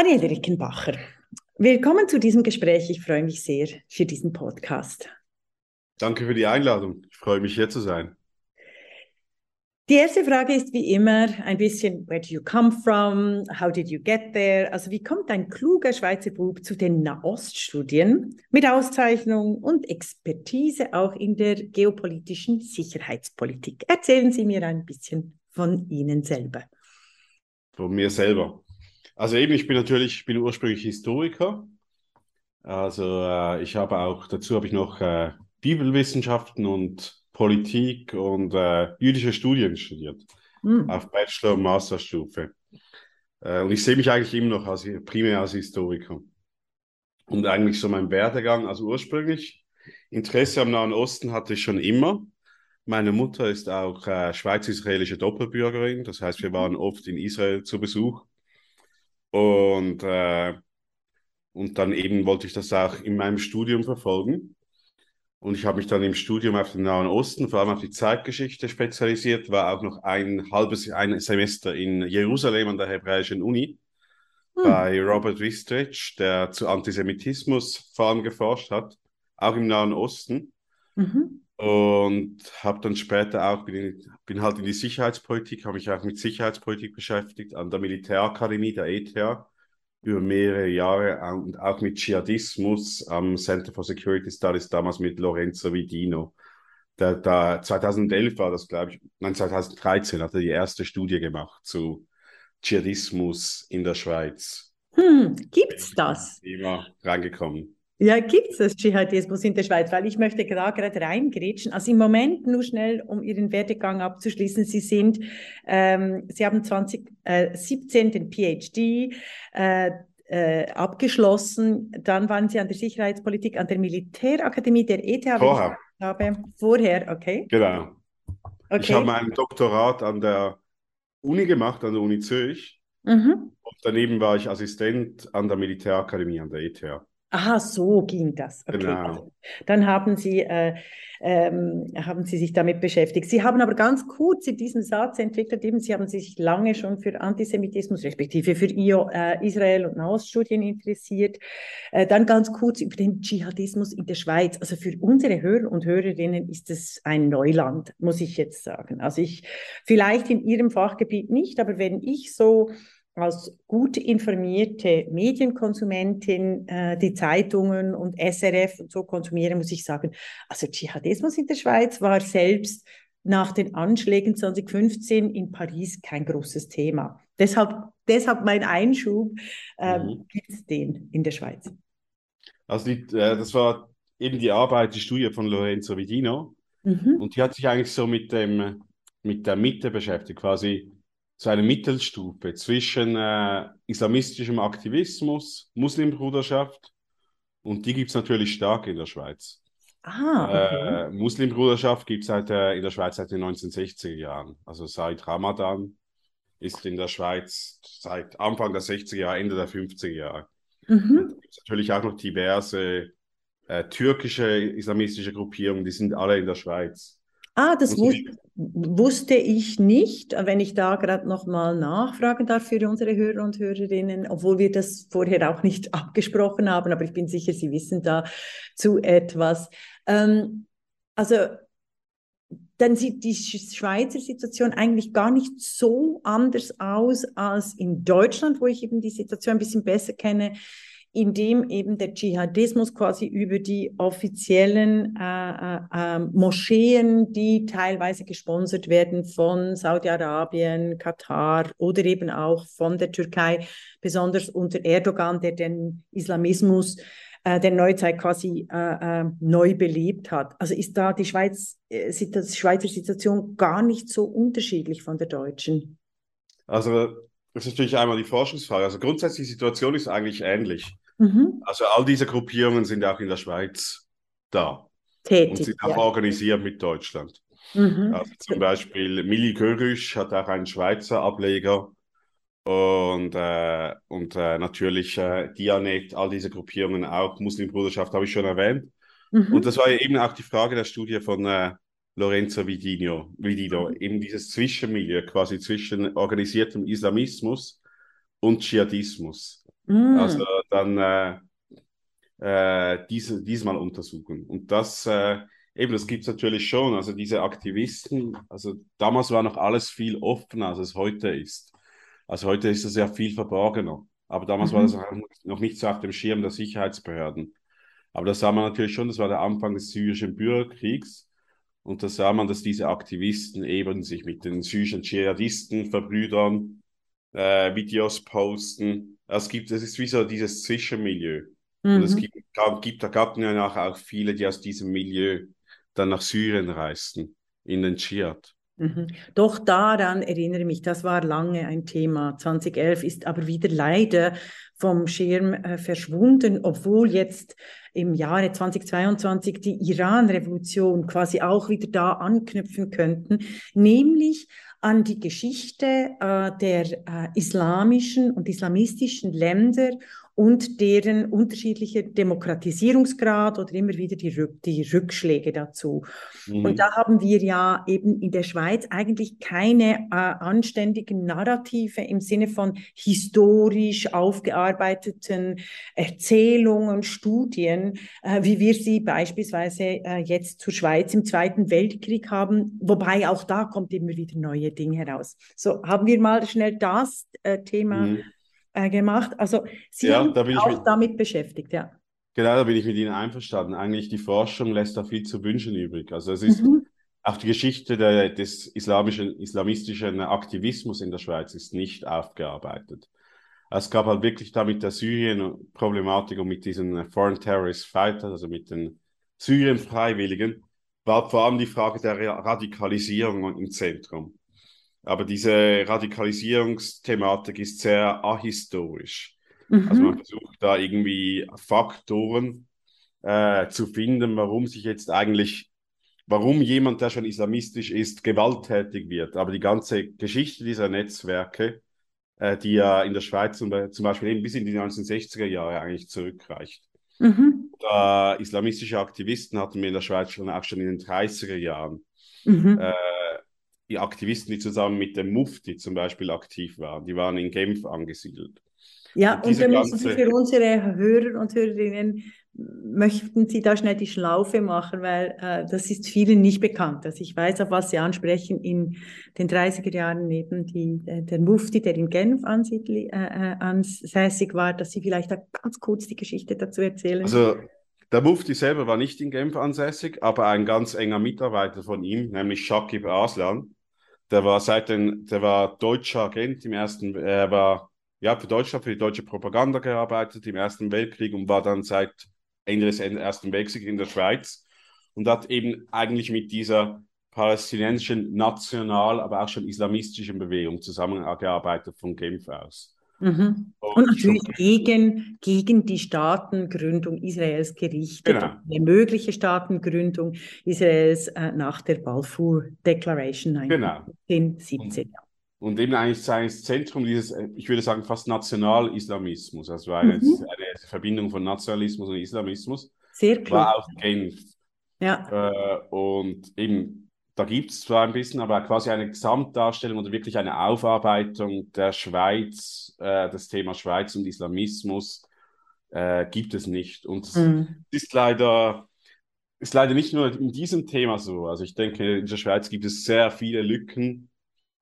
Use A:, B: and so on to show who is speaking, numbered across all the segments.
A: Daniel Rickenbacher, willkommen zu diesem Gespräch. Ich freue mich sehr für diesen Podcast.
B: Danke für die Einladung. Ich freue mich, hier zu sein.
A: Die erste Frage ist wie immer ein bisschen, where do you come from? How did you get there? Also wie kommt ein kluger Schweizer Bub zu den Nahoststudien mit Auszeichnung und Expertise auch in der geopolitischen Sicherheitspolitik? Erzählen Sie mir ein bisschen von Ihnen selber.
B: Von mir selber. Also eben, ich bin natürlich, ich bin ursprünglich Historiker. Also äh, ich habe auch, dazu habe ich noch äh, Bibelwissenschaften und Politik und äh, jüdische Studien studiert, mhm. auf Bachelor- und Masterstufe. Äh, und ich sehe mich eigentlich immer noch als, primär als Historiker. Und eigentlich so mein Werdegang, also ursprünglich, Interesse am Nahen Osten hatte ich schon immer. Meine Mutter ist auch äh, schweiz-israelische Doppelbürgerin, das heißt, wir waren oft in Israel zu Besuch. Und, äh, und dann eben wollte ich das auch in meinem Studium verfolgen. Und ich habe mich dann im Studium auf den Nahen Osten, vor allem auf die Zeitgeschichte spezialisiert, war auch noch ein halbes ein Semester in Jerusalem an der Hebräischen Uni hm. bei Robert Wistrich, der zu Antisemitismus vor allem geforscht hat, auch im Nahen Osten. Mhm. Und habe dann später auch, bin, bin halt in die Sicherheitspolitik, habe mich auch mit Sicherheitspolitik beschäftigt, an der Militärakademie, der ETH über mehrere Jahre und auch mit Dschihadismus am Center for Security Studies, damals mit Lorenzo Vidino. Der, der 2011 war das, glaube ich, nein, 2013 hat er die erste Studie gemacht zu Dschihadismus in der Schweiz.
A: Hm, gibt's das?
B: Immer reingekommen.
A: Ja, gibt es das Dschihadismus in der Schweiz? Weil ich möchte da gerade reingrätschen. Also im Moment nur schnell, um Ihren Werdegang abzuschließen. Sie sind, ähm, Sie haben 2017 äh, den PhD äh, äh, abgeschlossen. Dann waren Sie an der Sicherheitspolitik an der Militärakademie der ETH.
B: Vorher.
A: Habe. Vorher, okay.
B: Genau. Okay. Ich habe mein Doktorat an der Uni gemacht, an der Uni Zürich. Mhm. Und daneben war ich Assistent an der Militärakademie an der ETH.
A: Aha, so ging das. Okay. Genau. Dann haben Sie, äh, ähm, haben Sie sich damit beschäftigt. Sie haben aber ganz kurz in diesem Satz entwickelt, eben Sie haben sich lange schon für Antisemitismus, respektive für IO, äh, Israel und Nahoststudien interessiert. Äh, dann ganz kurz über den Dschihadismus in der Schweiz. Also für unsere Hörer und Hörerinnen ist es ein Neuland, muss ich jetzt sagen. Also ich, vielleicht in Ihrem Fachgebiet nicht, aber wenn ich so als gut informierte Medienkonsumentin äh, die Zeitungen und SRF und so konsumiere, muss ich sagen, also Dschihadismus in der Schweiz war selbst nach den Anschlägen 2015 in Paris kein großes Thema. Deshalb, deshalb mein Einschub, ähm, mhm. gibt es den in der Schweiz?
B: Also die, äh, das war eben die Arbeit, die Studie von Lorenzo Vidino. Mhm. Und die hat sich eigentlich so mit, dem, mit der Mitte beschäftigt, quasi so eine Mittelstufe zwischen äh, islamistischem Aktivismus, Muslimbruderschaft und die gibt es natürlich stark in der Schweiz.
A: Ah, okay.
B: äh, Muslimbruderschaft gibt es äh, in der Schweiz seit den 1960er Jahren. Also seit Ramadan ist in der Schweiz seit Anfang der 60er Jahre, Ende der 50er Jahre. Mhm. gibt es natürlich auch noch diverse äh, türkische islamistische Gruppierungen, die sind alle in der Schweiz.
A: Ah, das wus wusste ich nicht, wenn ich da gerade nochmal nachfragen darf für unsere Hörer und Hörerinnen, obwohl wir das vorher auch nicht abgesprochen haben, aber ich bin sicher, Sie wissen da zu etwas. Ähm, also dann sieht die Schweizer Situation eigentlich gar nicht so anders aus als in Deutschland, wo ich eben die Situation ein bisschen besser kenne in dem eben der Dschihadismus quasi über die offiziellen äh, äh, ähm, Moscheen, die teilweise gesponsert werden von Saudi-Arabien, Katar oder eben auch von der Türkei, besonders unter Erdogan, der den Islamismus äh, der Neuzeit quasi äh, äh, neu belebt hat. Also ist da die Schweiz, äh, die Schweizer Situation gar nicht so unterschiedlich von der deutschen?
B: Also das ist natürlich einmal die Forschungsfrage. Also grundsätzlich die Situation ist eigentlich ähnlich. Mhm. Also all diese Gruppierungen sind auch in der Schweiz da. Tätig, und sind auch ja. organisiert mit Deutschland. Mhm. Also zum Beispiel Mili Görüsch hat auch einen Schweizer Ableger und, äh, und äh, natürlich äh, Dianet, all diese Gruppierungen auch, Muslimbruderschaft habe ich schon erwähnt. Mhm. Und das war eben auch die Frage der Studie von äh, Lorenzo Vidino, Vidino, eben dieses Zwischenmilieu quasi zwischen organisiertem Islamismus und Dschihadismus. Mm. Also dann äh, äh, diese, diesmal untersuchen. Und das, äh, eben, das gibt es natürlich schon. Also diese Aktivisten, also damals war noch alles viel offener, als es heute ist. Also heute ist es ja viel verborgener. Aber damals mhm. war das noch nicht so auf dem Schirm der Sicherheitsbehörden. Aber da sah man natürlich schon, das war der Anfang des syrischen Bürgerkriegs. Und da sah man, dass diese Aktivisten eben sich mit den syrischen Dschihadisten verbrüdern, äh, Videos posten. Es gibt, es ist wie so dieses Zwischenmilieu. Mhm. Und es mhm. gibt, gab, gibt, da gab ja auch viele, die aus diesem Milieu dann nach Syrien reisten, in den Dschihad.
A: Mhm. Doch daran erinnere ich mich, das war lange ein Thema. 2011 ist aber wieder leider vom Schirm äh, verschwunden, obwohl jetzt im Jahre 2022 die Iran-Revolution quasi auch wieder da anknüpfen könnten, nämlich an die Geschichte äh, der äh, islamischen und islamistischen Länder und deren unterschiedlicher Demokratisierungsgrad oder immer wieder die, Rück die Rückschläge dazu. Mhm. Und da haben wir ja eben in der Schweiz eigentlich keine äh, anständigen Narrative im Sinne von historisch aufgearbeiteten Erzählungen, Studien, äh, wie wir sie beispielsweise äh, jetzt zur Schweiz im Zweiten Weltkrieg haben, wobei auch da kommt immer wieder neue Dinge heraus. So, haben wir mal schnell das äh, Thema mhm äh, gemacht. Also Sie ja, haben sich auch mit, damit beschäftigt, ja.
B: Genau, da bin ich mit Ihnen einverstanden. Eigentlich die Forschung lässt da viel zu wünschen übrig. Also es ist mhm. auch die Geschichte der, des islamischen, islamistischen Aktivismus in der Schweiz ist nicht aufgearbeitet. Es gab halt wirklich da mit der Syrien-Problematik und mit diesen Foreign Terrorist Fighters, also mit den Syrien-Freiwilligen, war vor allem die Frage der Radikalisierung im Zentrum. Aber diese Radikalisierungsthematik ist sehr ahistorisch. Mhm. Also man versucht da irgendwie Faktoren äh, zu finden, warum sich jetzt eigentlich, warum jemand, der schon islamistisch ist, gewalttätig wird. Aber die ganze Geschichte dieser Netzwerke, äh, die ja in der Schweiz zum, zum Beispiel eben bis in die 1960er Jahre eigentlich zurückreicht. Mhm. Da islamistische Aktivisten hatten wir in der Schweiz schon auch schon in den 30er Jahren. Mhm. Die Aktivisten, die zusammen mit dem Mufti zum Beispiel aktiv waren, die waren in Genf angesiedelt.
A: Ja, und, und da müssen Sie für unsere Hörer und Hörerinnen, möchten Sie da schnell die Schlaufe machen, weil äh, das ist vielen nicht bekannt. Also ich weiß, auf was Sie ansprechen. In den 30er Jahren neben die, äh, der Mufti, der in Genf ansiedli, äh, äh, ansässig war, dass Sie vielleicht da ganz kurz die Geschichte dazu erzählen.
B: Also der Mufti selber war nicht in Genf ansässig, aber ein ganz enger Mitarbeiter von ihm, nämlich Shakib Aslan, der war seit den, der war deutscher Agent im ersten, er war ja für Deutschland, für die deutsche Propaganda gearbeitet im Ersten Weltkrieg und war dann seit Ende des Ersten Weltkriegs in der Schweiz und hat eben eigentlich mit dieser palästinensischen national, aber auch schon islamistischen Bewegung zusammengearbeitet von Genf aus.
A: Mhm. Und, natürlich gegen, gegen die Staatengründung Israels gerichtet, genau. eine mögliche Staatengründung Israels äh, nach der Balfour Declaration 1917.
B: Genau. Und, und eben eigentlich sein Zentrum dieses, äh, ich würde sagen, fast Nationalislamismus, also eine, mhm. eine Verbindung von Nationalismus und Islamismus,
A: Sehr klar.
B: war auch Genf. Ja. Äh, und eben da gibt es zwar ein bisschen, aber quasi eine Gesamtdarstellung oder wirklich eine Aufarbeitung der Schweiz, äh, des Themas Schweiz und Islamismus äh, gibt es nicht. Und es mhm. ist leider, ist leider nicht nur in diesem Thema so. Also ich denke, in der Schweiz gibt es sehr viele Lücken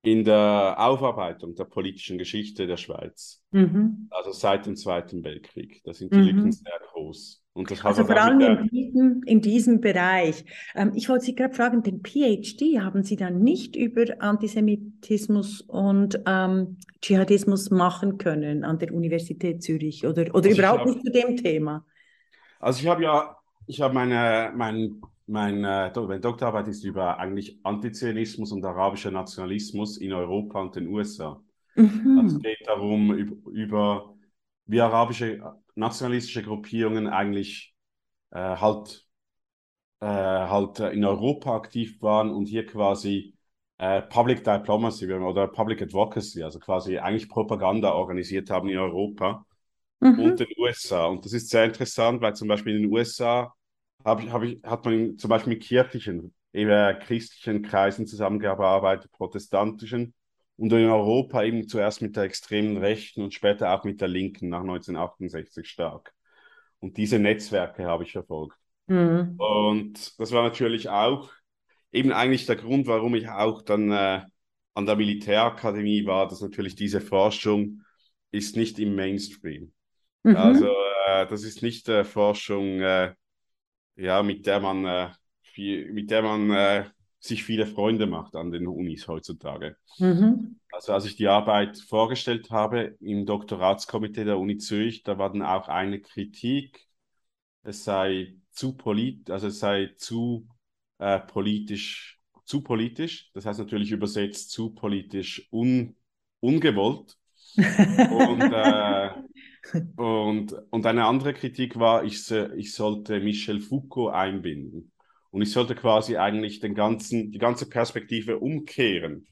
B: in der Aufarbeitung der politischen Geschichte der Schweiz. Mhm. Also seit dem Zweiten Weltkrieg. Da sind die mhm. Lücken sehr groß.
A: Und das also vor allem in diesem, in diesem Bereich. Ähm, ich wollte Sie gerade fragen, den PhD haben Sie dann nicht über Antisemitismus und ähm, Dschihadismus machen können an der Universität Zürich oder, oder also überhaupt hab, nicht zu dem Thema?
B: Also ich habe ja, ich habe meine, mein, mein, äh, meine Doktorarbeit ist über eigentlich Antizionismus und arabischer Nationalismus in Europa und den USA. Mhm. Also es geht darum, über, über wie arabische nationalistische Gruppierungen eigentlich äh, halt, äh, halt in Europa aktiv waren und hier quasi äh, Public Diplomacy oder Public Advocacy, also quasi eigentlich Propaganda organisiert haben in Europa mhm. und den USA. Und das ist sehr interessant, weil zum Beispiel in den USA hab ich, hab ich, hat man zum Beispiel mit kirchlichen, eben christlichen Kreisen zusammengearbeitet, protestantischen und in Europa eben zuerst mit der extremen Rechten und später auch mit der Linken nach 1968 stark. Und diese Netzwerke habe ich verfolgt. Mhm. Und das war natürlich auch eben eigentlich der Grund, warum ich auch dann äh, an der Militärakademie war, dass natürlich diese Forschung ist nicht im Mainstream. Mhm. Also äh, das ist nicht äh, Forschung, äh, ja, mit der man, äh, viel, mit der man äh, sich viele Freunde macht an den Unis heutzutage. Mhm. Also als ich die Arbeit vorgestellt habe im Doktoratskomitee der Uni Zürich, da war dann auch eine Kritik, es sei zu polit, also es sei zu äh, politisch, zu politisch, das heißt natürlich übersetzt zu politisch un, ungewollt. und, äh, und, und eine andere Kritik war, ich, ich sollte Michel Foucault einbinden. Und ich sollte quasi eigentlich den ganzen, die ganze Perspektive umkehren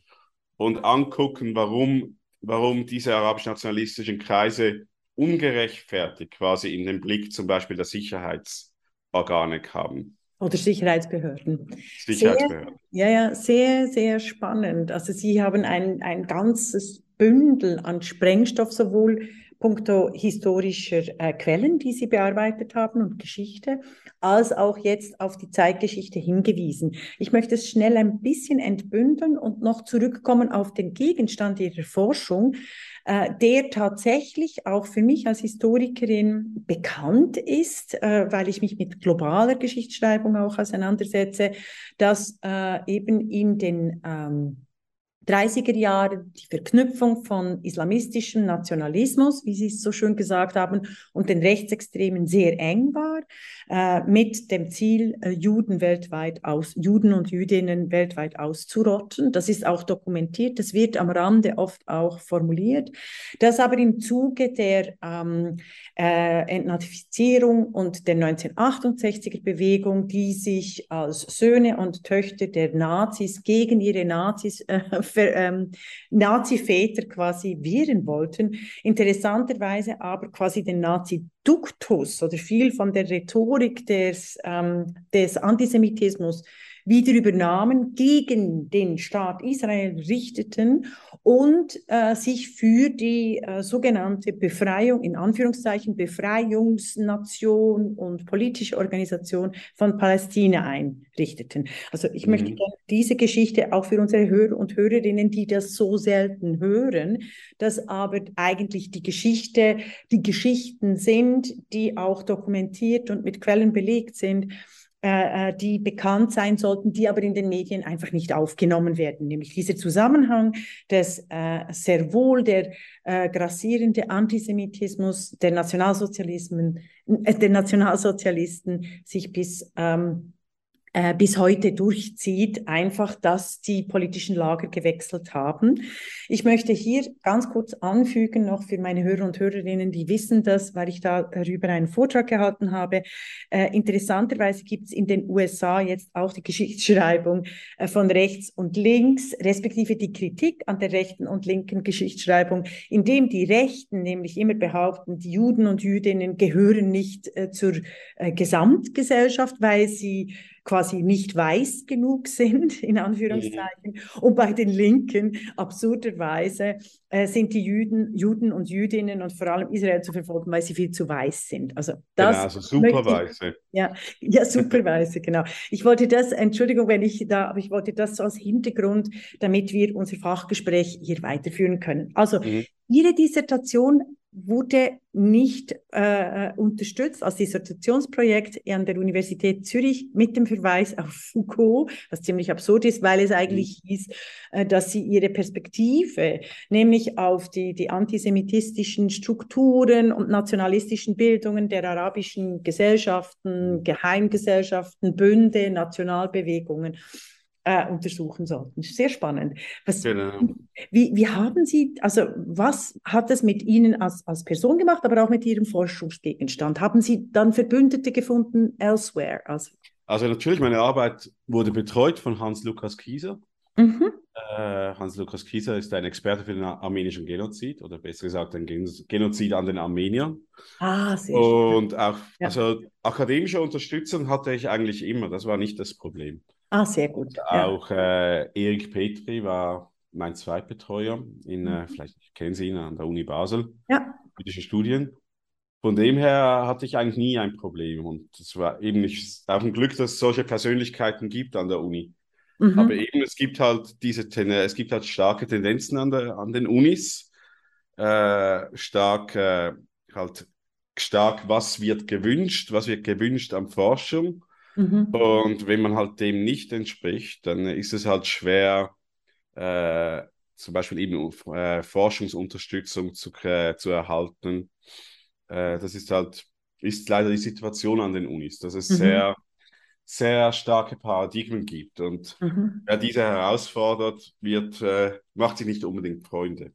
B: und angucken, warum, warum diese arabisch-nationalistischen Kreise ungerechtfertigt quasi in den Blick zum Beispiel der Sicherheitsorganik haben.
A: Oder Sicherheitsbehörden.
B: Sicherheitsbehörden.
A: Sehr, ja, ja, sehr, sehr spannend. Also Sie haben ein, ein ganzes Bündel an Sprengstoff, sowohl puncto historischer äh, Quellen, die Sie bearbeitet haben und Geschichte, als auch jetzt auf die Zeitgeschichte hingewiesen. Ich möchte es schnell ein bisschen entbündeln und noch zurückkommen auf den Gegenstand Ihrer Forschung, äh, der tatsächlich auch für mich als Historikerin bekannt ist, äh, weil ich mich mit globaler Geschichtsschreibung auch auseinandersetze, dass äh, eben in den ähm, 30er Jahre die Verknüpfung von islamistischem Nationalismus, wie Sie es so schön gesagt haben, und den Rechtsextremen sehr eng war, äh, mit dem Ziel, äh, Juden weltweit aus, Juden und Jüdinnen weltweit auszurotten. Das ist auch dokumentiert, das wird am Rande oft auch formuliert. Das aber im Zuge der ähm, äh, Entnazifizierung und der 1968er Bewegung, die sich als Söhne und Töchter der Nazis gegen ihre Nazis äh, ähm, Nazi-Väter quasi wehren wollten. Interessanterweise aber quasi den Nazi-Duktus oder viel von der Rhetorik des, ähm, des Antisemitismus wieder übernahmen, gegen den Staat Israel richteten und äh, sich für die äh, sogenannte Befreiung, in Anführungszeichen Befreiungsnation und politische Organisation von Palästina einrichteten. Also ich mhm. möchte diese Geschichte auch für unsere Hörer und Hörerinnen, die das so selten hören, dass aber eigentlich die Geschichte, die Geschichten sind, die auch dokumentiert und mit Quellen belegt sind, äh, äh, die bekannt sein sollten, die aber in den Medien einfach nicht aufgenommen werden. Nämlich dieser Zusammenhang des äh, sehr wohl der äh, grassierende Antisemitismus der Nationalsozialismen, äh, der Nationalsozialisten sich bis ähm, äh, bis heute durchzieht, einfach, dass die politischen Lager gewechselt haben. Ich möchte hier ganz kurz anfügen, noch für meine Hörer und Hörerinnen, die wissen das, weil ich darüber einen Vortrag gehalten habe. Äh, interessanterweise gibt es in den USA jetzt auch die Geschichtsschreibung äh, von rechts und links, respektive die Kritik an der rechten und linken Geschichtsschreibung, indem die Rechten nämlich immer behaupten, die Juden und Jüdinnen gehören nicht äh, zur äh, Gesamtgesellschaft, weil sie quasi nicht weiß genug sind, in Anführungszeichen. Mhm. Und bei den Linken, absurderweise, äh, sind die Juden, Juden und Jüdinnen und vor allem Israel zu verfolgen, weil sie viel zu weiß sind. Also das
B: genau, also superweise.
A: Ja, ja, superweise, genau. Ich wollte das, Entschuldigung, wenn ich da, aber ich wollte das so als Hintergrund, damit wir unser Fachgespräch hier weiterführen können. Also, mhm. Ihre Dissertation wurde nicht äh, unterstützt als Dissertationsprojekt an der Universität Zürich mit dem Verweis auf Foucault, was ziemlich absurd ist, weil es eigentlich mhm. hieß, äh, dass sie ihre Perspektive, nämlich auf die, die antisemitistischen Strukturen und nationalistischen Bildungen der arabischen Gesellschaften. Geheimgesellschaften, Bünde, Nationalbewegungen, äh, untersuchen sollten. Sehr spannend. Was, genau. wie, wie haben Sie, also was hat es mit Ihnen als, als Person gemacht, aber auch mit Ihrem Forschungsgegenstand? Haben Sie dann Verbündete gefunden elsewhere?
B: Also, also natürlich, meine Arbeit wurde betreut von Hans-Lukas Kieser. Mhm. Äh, Hans-Lukas Kieser ist ein Experte für den armenischen Genozid oder besser gesagt ein Genozid an den Armeniern.
A: Ah, sehr
B: Und schön. auch, ja. also akademische Unterstützung hatte ich eigentlich immer, das war nicht das Problem.
A: Ah, sehr gut.
B: Und auch ja. äh, Erik Petri war mein Zweitbetreuer in, äh, mhm. vielleicht kennen Sie ihn an der Uni Basel,
A: ja.
B: jüdische Studien. Von dem her hatte ich eigentlich nie ein Problem. Und es war eben nicht, auch ein Glück, dass es solche Persönlichkeiten gibt an der Uni. Mhm. Aber eben, es gibt halt diese, es gibt halt starke Tendenzen an, der, an den Unis, äh, stark, äh, halt stark, was wird gewünscht, was wird gewünscht an Forschung. Mhm. Und wenn man halt dem nicht entspricht, dann ist es halt schwer, äh, zum Beispiel eben äh, Forschungsunterstützung zu, äh, zu erhalten. Äh, das ist halt, ist leider die Situation an den Unis, dass es mhm. sehr, sehr starke Paradigmen gibt. Und mhm. wer diese herausfordert, wird, äh, macht sich nicht unbedingt Freunde.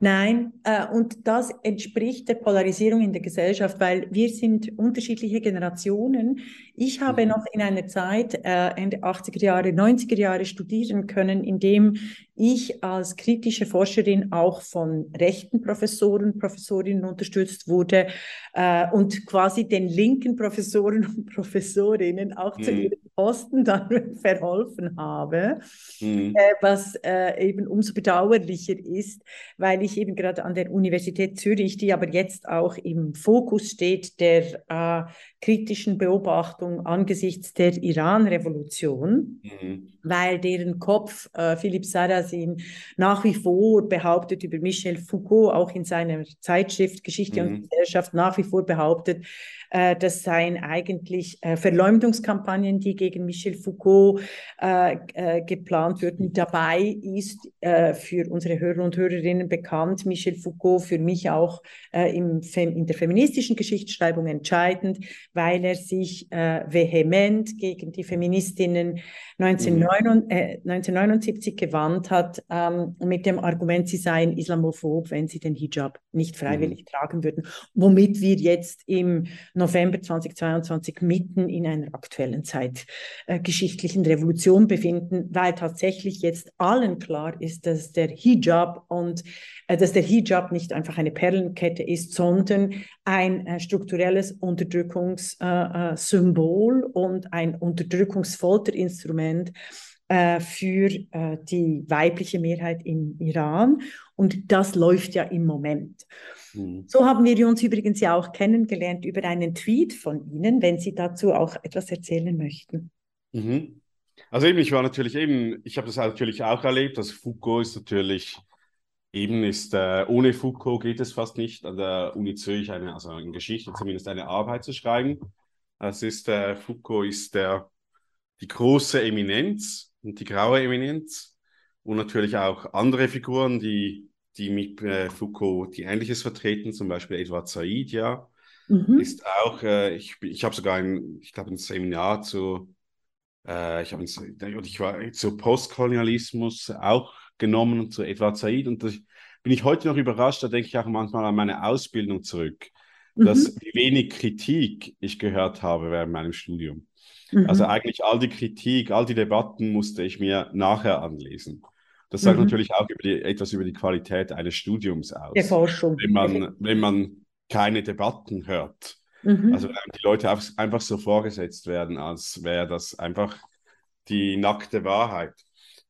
A: Nein, äh, und das entspricht der Polarisierung in der Gesellschaft, weil wir sind unterschiedliche Generationen. Ich habe mhm. noch in einer Zeit, äh, Ende 80er Jahre, 90er Jahre studieren können, in dem ich als kritische Forscherin auch von rechten Professoren, Professorinnen unterstützt wurde äh, und quasi den linken Professoren und Professorinnen auch mhm. zu ihren Posten dann verholfen habe, mhm. äh, was äh, eben umso bedauerlicher ist, weil ich eben gerade an der Universität Zürich, die aber jetzt auch im Fokus steht der äh, kritischen Beobachtung angesichts der Iran-Revolution, mhm. weil deren Kopf äh, Philipp Sarrazin nach wie vor behauptet über Michel Foucault, auch in seiner Zeitschrift Geschichte mhm. und Gesellschaft nach wie vor behauptet, äh, das seien eigentlich äh, Verleumdungskampagnen, die gegen Michel Foucault äh, äh, geplant würden. Dabei ist äh, für unsere Hörer und Hörerinnen bekannt, Michel Foucault für mich auch im in der feministischen Geschichtsschreibung entscheidend, weil er sich vehement gegen die Feministinnen 1979 mhm. gewandt hat, ähm, mit dem Argument, sie seien islamophob, wenn sie den Hijab nicht freiwillig mhm. tragen würden, womit wir jetzt im November 2022 mitten in einer aktuellen Zeit äh, geschichtlichen Revolution befinden, weil tatsächlich jetzt allen klar ist, dass der Hijab und äh, dass der Hijab nicht einfach eine Perlenkette ist, sondern ein äh, strukturelles Unterdrückungssymbol äh, äh, und ein Unterdrückungsfolterinstrument äh, für die weibliche Mehrheit im Iran. Und das läuft ja im Moment. Mhm. So haben wir uns übrigens ja auch kennengelernt über einen Tweet von Ihnen, wenn Sie dazu auch etwas erzählen möchten.
B: Mhm. Also eben, ich war natürlich eben, ich habe das natürlich auch erlebt. Also Foucault ist natürlich, eben ist, äh, ohne Foucault geht es fast nicht, an der Uni Zürich eine, also in Geschichte zumindest eine Arbeit zu schreiben. Es ist, äh, Foucault ist der, die große Eminenz und die graue Eminenz und natürlich auch andere Figuren, die die mit äh, Foucault, die Ähnliches vertreten, zum Beispiel Edward Said, ja, mhm. ist auch, äh, ich, ich habe sogar ein, ich glaube, ein Seminar zu, äh, ich, ein, ich war zu Postkolonialismus auch genommen, zu Edward Said und das, bin ich heute noch überrascht, da denke ich auch manchmal an meine Ausbildung zurück, mhm. dass wie wenig Kritik ich gehört habe während meinem Studium. Mhm. Also eigentlich all die Kritik, all die Debatten musste ich mir nachher anlesen. Das sagt mhm. natürlich auch über die, etwas über die Qualität eines Studiums aus.
A: Der Forschung.
B: Wenn man, wenn man keine Debatten hört. Mhm. Also wenn die Leute einfach so vorgesetzt werden, als wäre das einfach die nackte Wahrheit.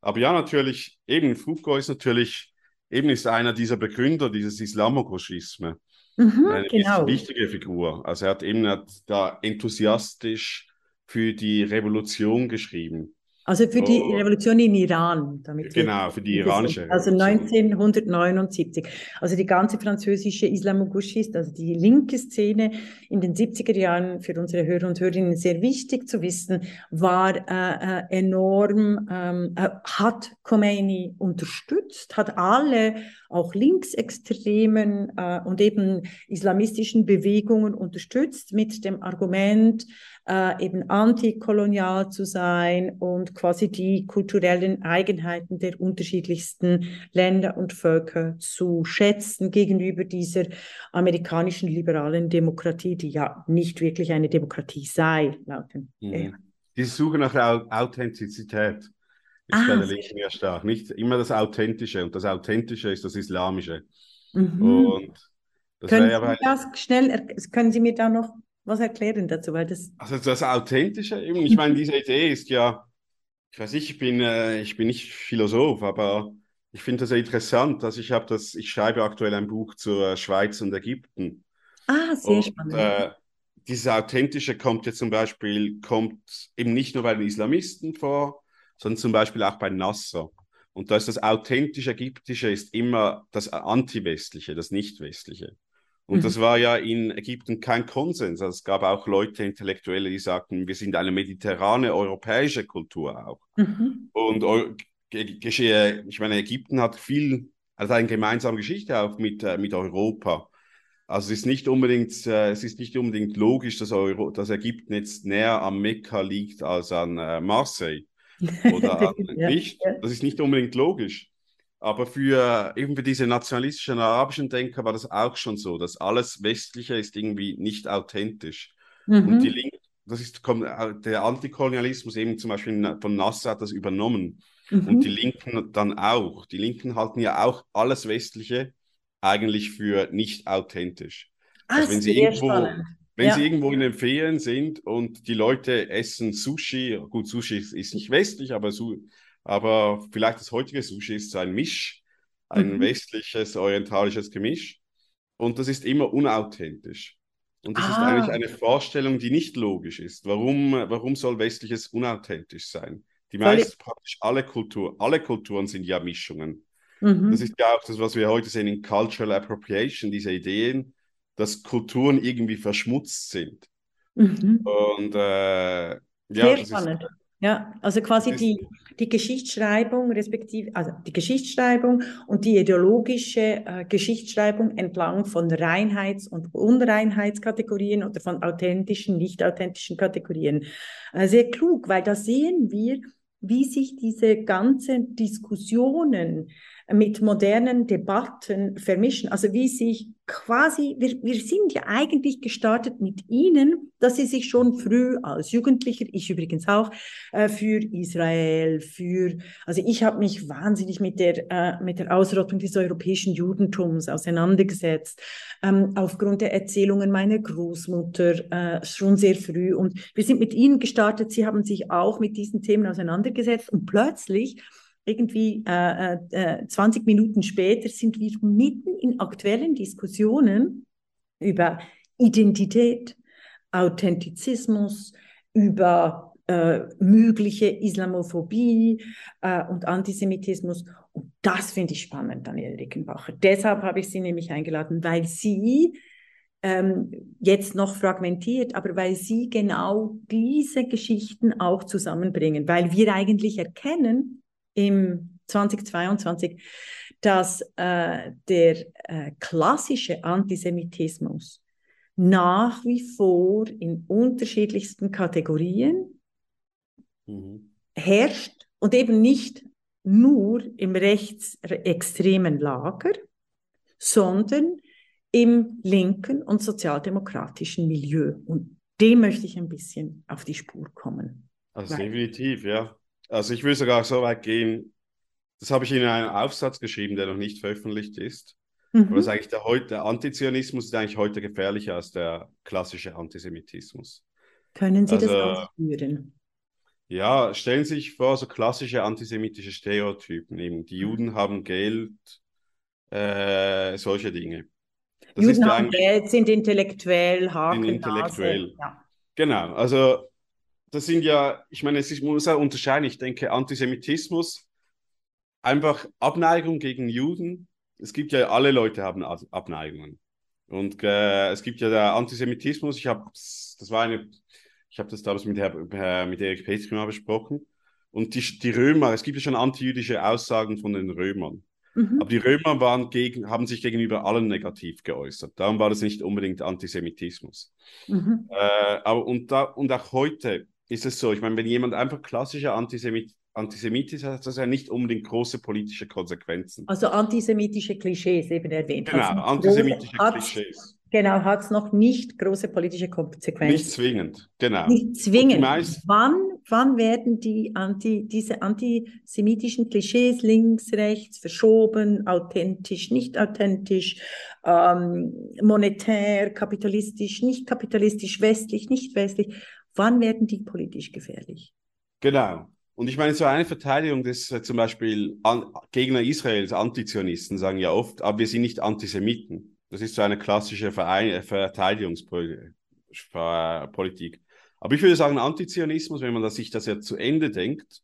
B: Aber ja, natürlich, eben Foucault ist natürlich, eben ist einer dieser Begründer dieses Islamogauchisme. Mhm, eine genau. wichtige Figur. Also er hat eben hat da enthusiastisch für die Revolution geschrieben.
A: Also für die oh. Revolution in Iran.
B: Damit genau, für die iranische
A: Also 1979. Also die ganze französische Islamoguschist, also die linke Szene in den 70er Jahren, für unsere Hörer und Hörerinnen sehr wichtig zu wissen, war äh, äh, enorm, ähm, äh, hat Khomeini unterstützt, hat alle auch linksextremen äh, und eben islamistischen Bewegungen unterstützt mit dem Argument, äh, eben antikolonial zu sein und quasi die kulturellen Eigenheiten der unterschiedlichsten Länder und Völker zu schätzen gegenüber dieser amerikanischen liberalen Demokratie, die ja nicht wirklich eine Demokratie sei. Laut
B: dem, mhm. Die Suche nach Authentizität ist ah, bei der Linken ja stark. Nicht immer das Authentische und das Authentische ist das Islamische.
A: Mhm. Und das können, Sie das schnell, können Sie mir da noch was erklären dazu? Weil das
B: also das Authentische eben, ich meine, diese Idee ist ja, ich weiß nicht, ich bin, äh, ich bin nicht Philosoph, aber ich finde das sehr interessant, dass ich habe das, ich schreibe aktuell ein Buch zur Schweiz und Ägypten.
A: Ah, sehr
B: Und
A: spannend.
B: äh, dieses Authentische kommt jetzt zum Beispiel, kommt eben nicht nur bei den Islamisten vor, sondern zum Beispiel auch bei Nasser. Und da ist das authentische Ägyptische ist immer das Antiwestliche, das Nichtwestliche. Und
A: Mhm.
B: das war ja in Ägypten kein Konsens. Also es gab auch Leute, Intellektuelle, die sagten, wir sind eine mediterrane europäische Kultur auch.
A: Mhm.
B: Und Geschehe, ich meine, Ägypten hat viel, also eine gemeinsame Geschichte auch mit, äh, mit Europa. Also es ist nicht unbedingt, äh, es ist nicht unbedingt logisch, dass, Euro, dass Ägypten jetzt näher am Mekka liegt als an äh, Marseille oder an,
A: Ja,
B: nicht.
A: ja.
B: Das ist nicht unbedingt logisch. Aber für eben für diese nationalistischen arabischen Denker war das auch schon so, dass alles Westliche ist irgendwie nicht authentisch. Und die
A: Mhm.
B: Linken, das ist der Antikolonialismus eben zum Beispiel von Nasser hat das übernommen. Und die
A: Mhm.
B: Linken dann auch. Die Linken halten ja auch alles Westliche eigentlich für nicht authentisch.
A: Ah,
B: Also wenn sie irgendwo,
A: spannend.
B: wenn sie
A: Ja.
B: irgendwo in den Ferien sind und die Leute essen Sushi, gut, Sushi ist, ist nicht westlich, aber, Su aber vielleicht das heutige Sushi ist so ein Misch, ein
A: Mhm.
B: westliches, orientalisches Gemisch. Und das ist immer unauthentisch. Und das ist eigentlich
A: Ah,
B: eine Vorstellung, die nicht logisch ist. Warum, warum soll Westliches unauthentisch sein? Die meisten, praktisch alle Kulturen, alle Kulturen sind ja Mischungen. Das
A: Mhm.
B: ist ja auch das, was wir heute sehen in Cultural Appropriation, diese Ideen, dass Kulturen irgendwie verschmutzt sind.
A: Mhm.
B: Und äh, ja,
A: Sehr
B: das ist,
A: spannend. Ja, also quasi die, die Geschichtsschreibung, respektive, also die Geschichtsschreibung und die ideologische äh, Geschichtsschreibung entlang von Reinheits- und Unreinheitskategorien oder von authentischen, nicht authentischen Kategorien. Äh, sehr klug, weil da sehen wir, wie sich diese ganzen Diskussionen mit modernen Debatten vermischen. Also wie sich quasi, wir, wir sind ja eigentlich gestartet mit Ihnen, dass Sie sich schon früh als Jugendlicher, ich übrigens auch, äh, für Israel, für, also ich habe mich wahnsinnig mit der, äh, mit der Ausrottung des europäischen Judentums auseinandergesetzt, ähm, aufgrund der Erzählungen meiner Großmutter äh, schon sehr früh. Und wir sind mit Ihnen gestartet, Sie haben sich auch mit diesen Themen auseinandergesetzt und plötzlich irgendwie äh, äh, 20 Minuten später sind wir mitten in aktuellen Diskussionen über Identität, Authentizismus, über äh, mögliche Islamophobie äh, und Antisemitismus. Und das finde ich spannend, Daniel Rickenbacher. Deshalb habe ich Sie nämlich eingeladen, weil Sie ähm, jetzt noch fragmentiert, aber weil Sie genau diese Geschichten auch zusammenbringen, weil wir eigentlich erkennen im 2022, dass äh, der äh, klassische Antisemitismus nach wie vor in unterschiedlichsten Kategorien
B: mhm.
A: herrscht und eben nicht nur im rechtsextremen Lager, sondern im linken und sozialdemokratischen Milieu. Und dem möchte ich ein bisschen auf die Spur kommen.
B: Also definitiv, ja. Also ich will sogar so weit gehen, das habe ich in einem Aufsatz geschrieben, der noch nicht veröffentlicht ist. Aber das ist
A: mhm.
B: eigentlich der, heute, der Antizionismus ist eigentlich heute gefährlicher als der klassische Antisemitismus.
A: Können Sie das
B: Also
A: ausführen?
B: ja, stellen Sie sich vor, so klassische antisemitische Stereotypen, eben die Juden haben Geld, äh, solche Dinge. Das
A: Juden haben Geld, sind intellektuell,
B: sind
A: Haken, Nase.
B: intellektuell.
A: Ja.
B: Genau, also das sind ja, ich meine, es ist, man muss auch unterscheiden. Ich denke, Antisemitismus, einfach Abneigung gegen Juden. Es gibt ja, alle Leute haben Ab- Abneigungen. Und äh, es gibt ja der Antisemitismus, ich habe, das war eine, ich habe das damals mit, Herr, mit Erik Petri mal besprochen. Und die, die Römer, es gibt ja schon antijüdische Aussagen von den Römern. Aber
A: Mhm.
B: die Römer waren gegen, haben sich gegenüber allen negativ geäußert. Darum war das nicht unbedingt Antisemitismus.
A: Mhm.
B: Äh, aber und, da, und auch heute ist es so, ich meine, wenn jemand einfach klassischer Antisemit, Antisemit ist, hat das ja nicht unbedingt große politische Konsequenzen.
A: Also antisemitische Klischees eben erwähnt.
B: Genau,
A: große,
B: antisemitische
A: hat's,
B: Klischees.
A: genau, hat es noch nicht große politische
B: Nicht
A: Konsequenzen.
B: zwingend, genau.
A: Nicht zwingend.
B: meisten,
A: Wann, wann werden die anti, diese antisemitischen Klischees links, rechts verschoben, authentisch, nicht authentisch, ähm, monetär, kapitalistisch, nicht kapitalistisch, westlich, nicht westlich? Wann werden die politisch gefährlich?
B: genau. Und ich meine, so eine Verteidigung des äh, zum Beispiel an, Gegner Israels, Antizionisten, sagen ja oft, aber wir sind nicht Antisemiten. Das ist so eine klassische Verein äh, Verteidigungspolitik. Aber ich würde sagen, Antizionismus, wenn man das, sich das ja zu Ende denkt,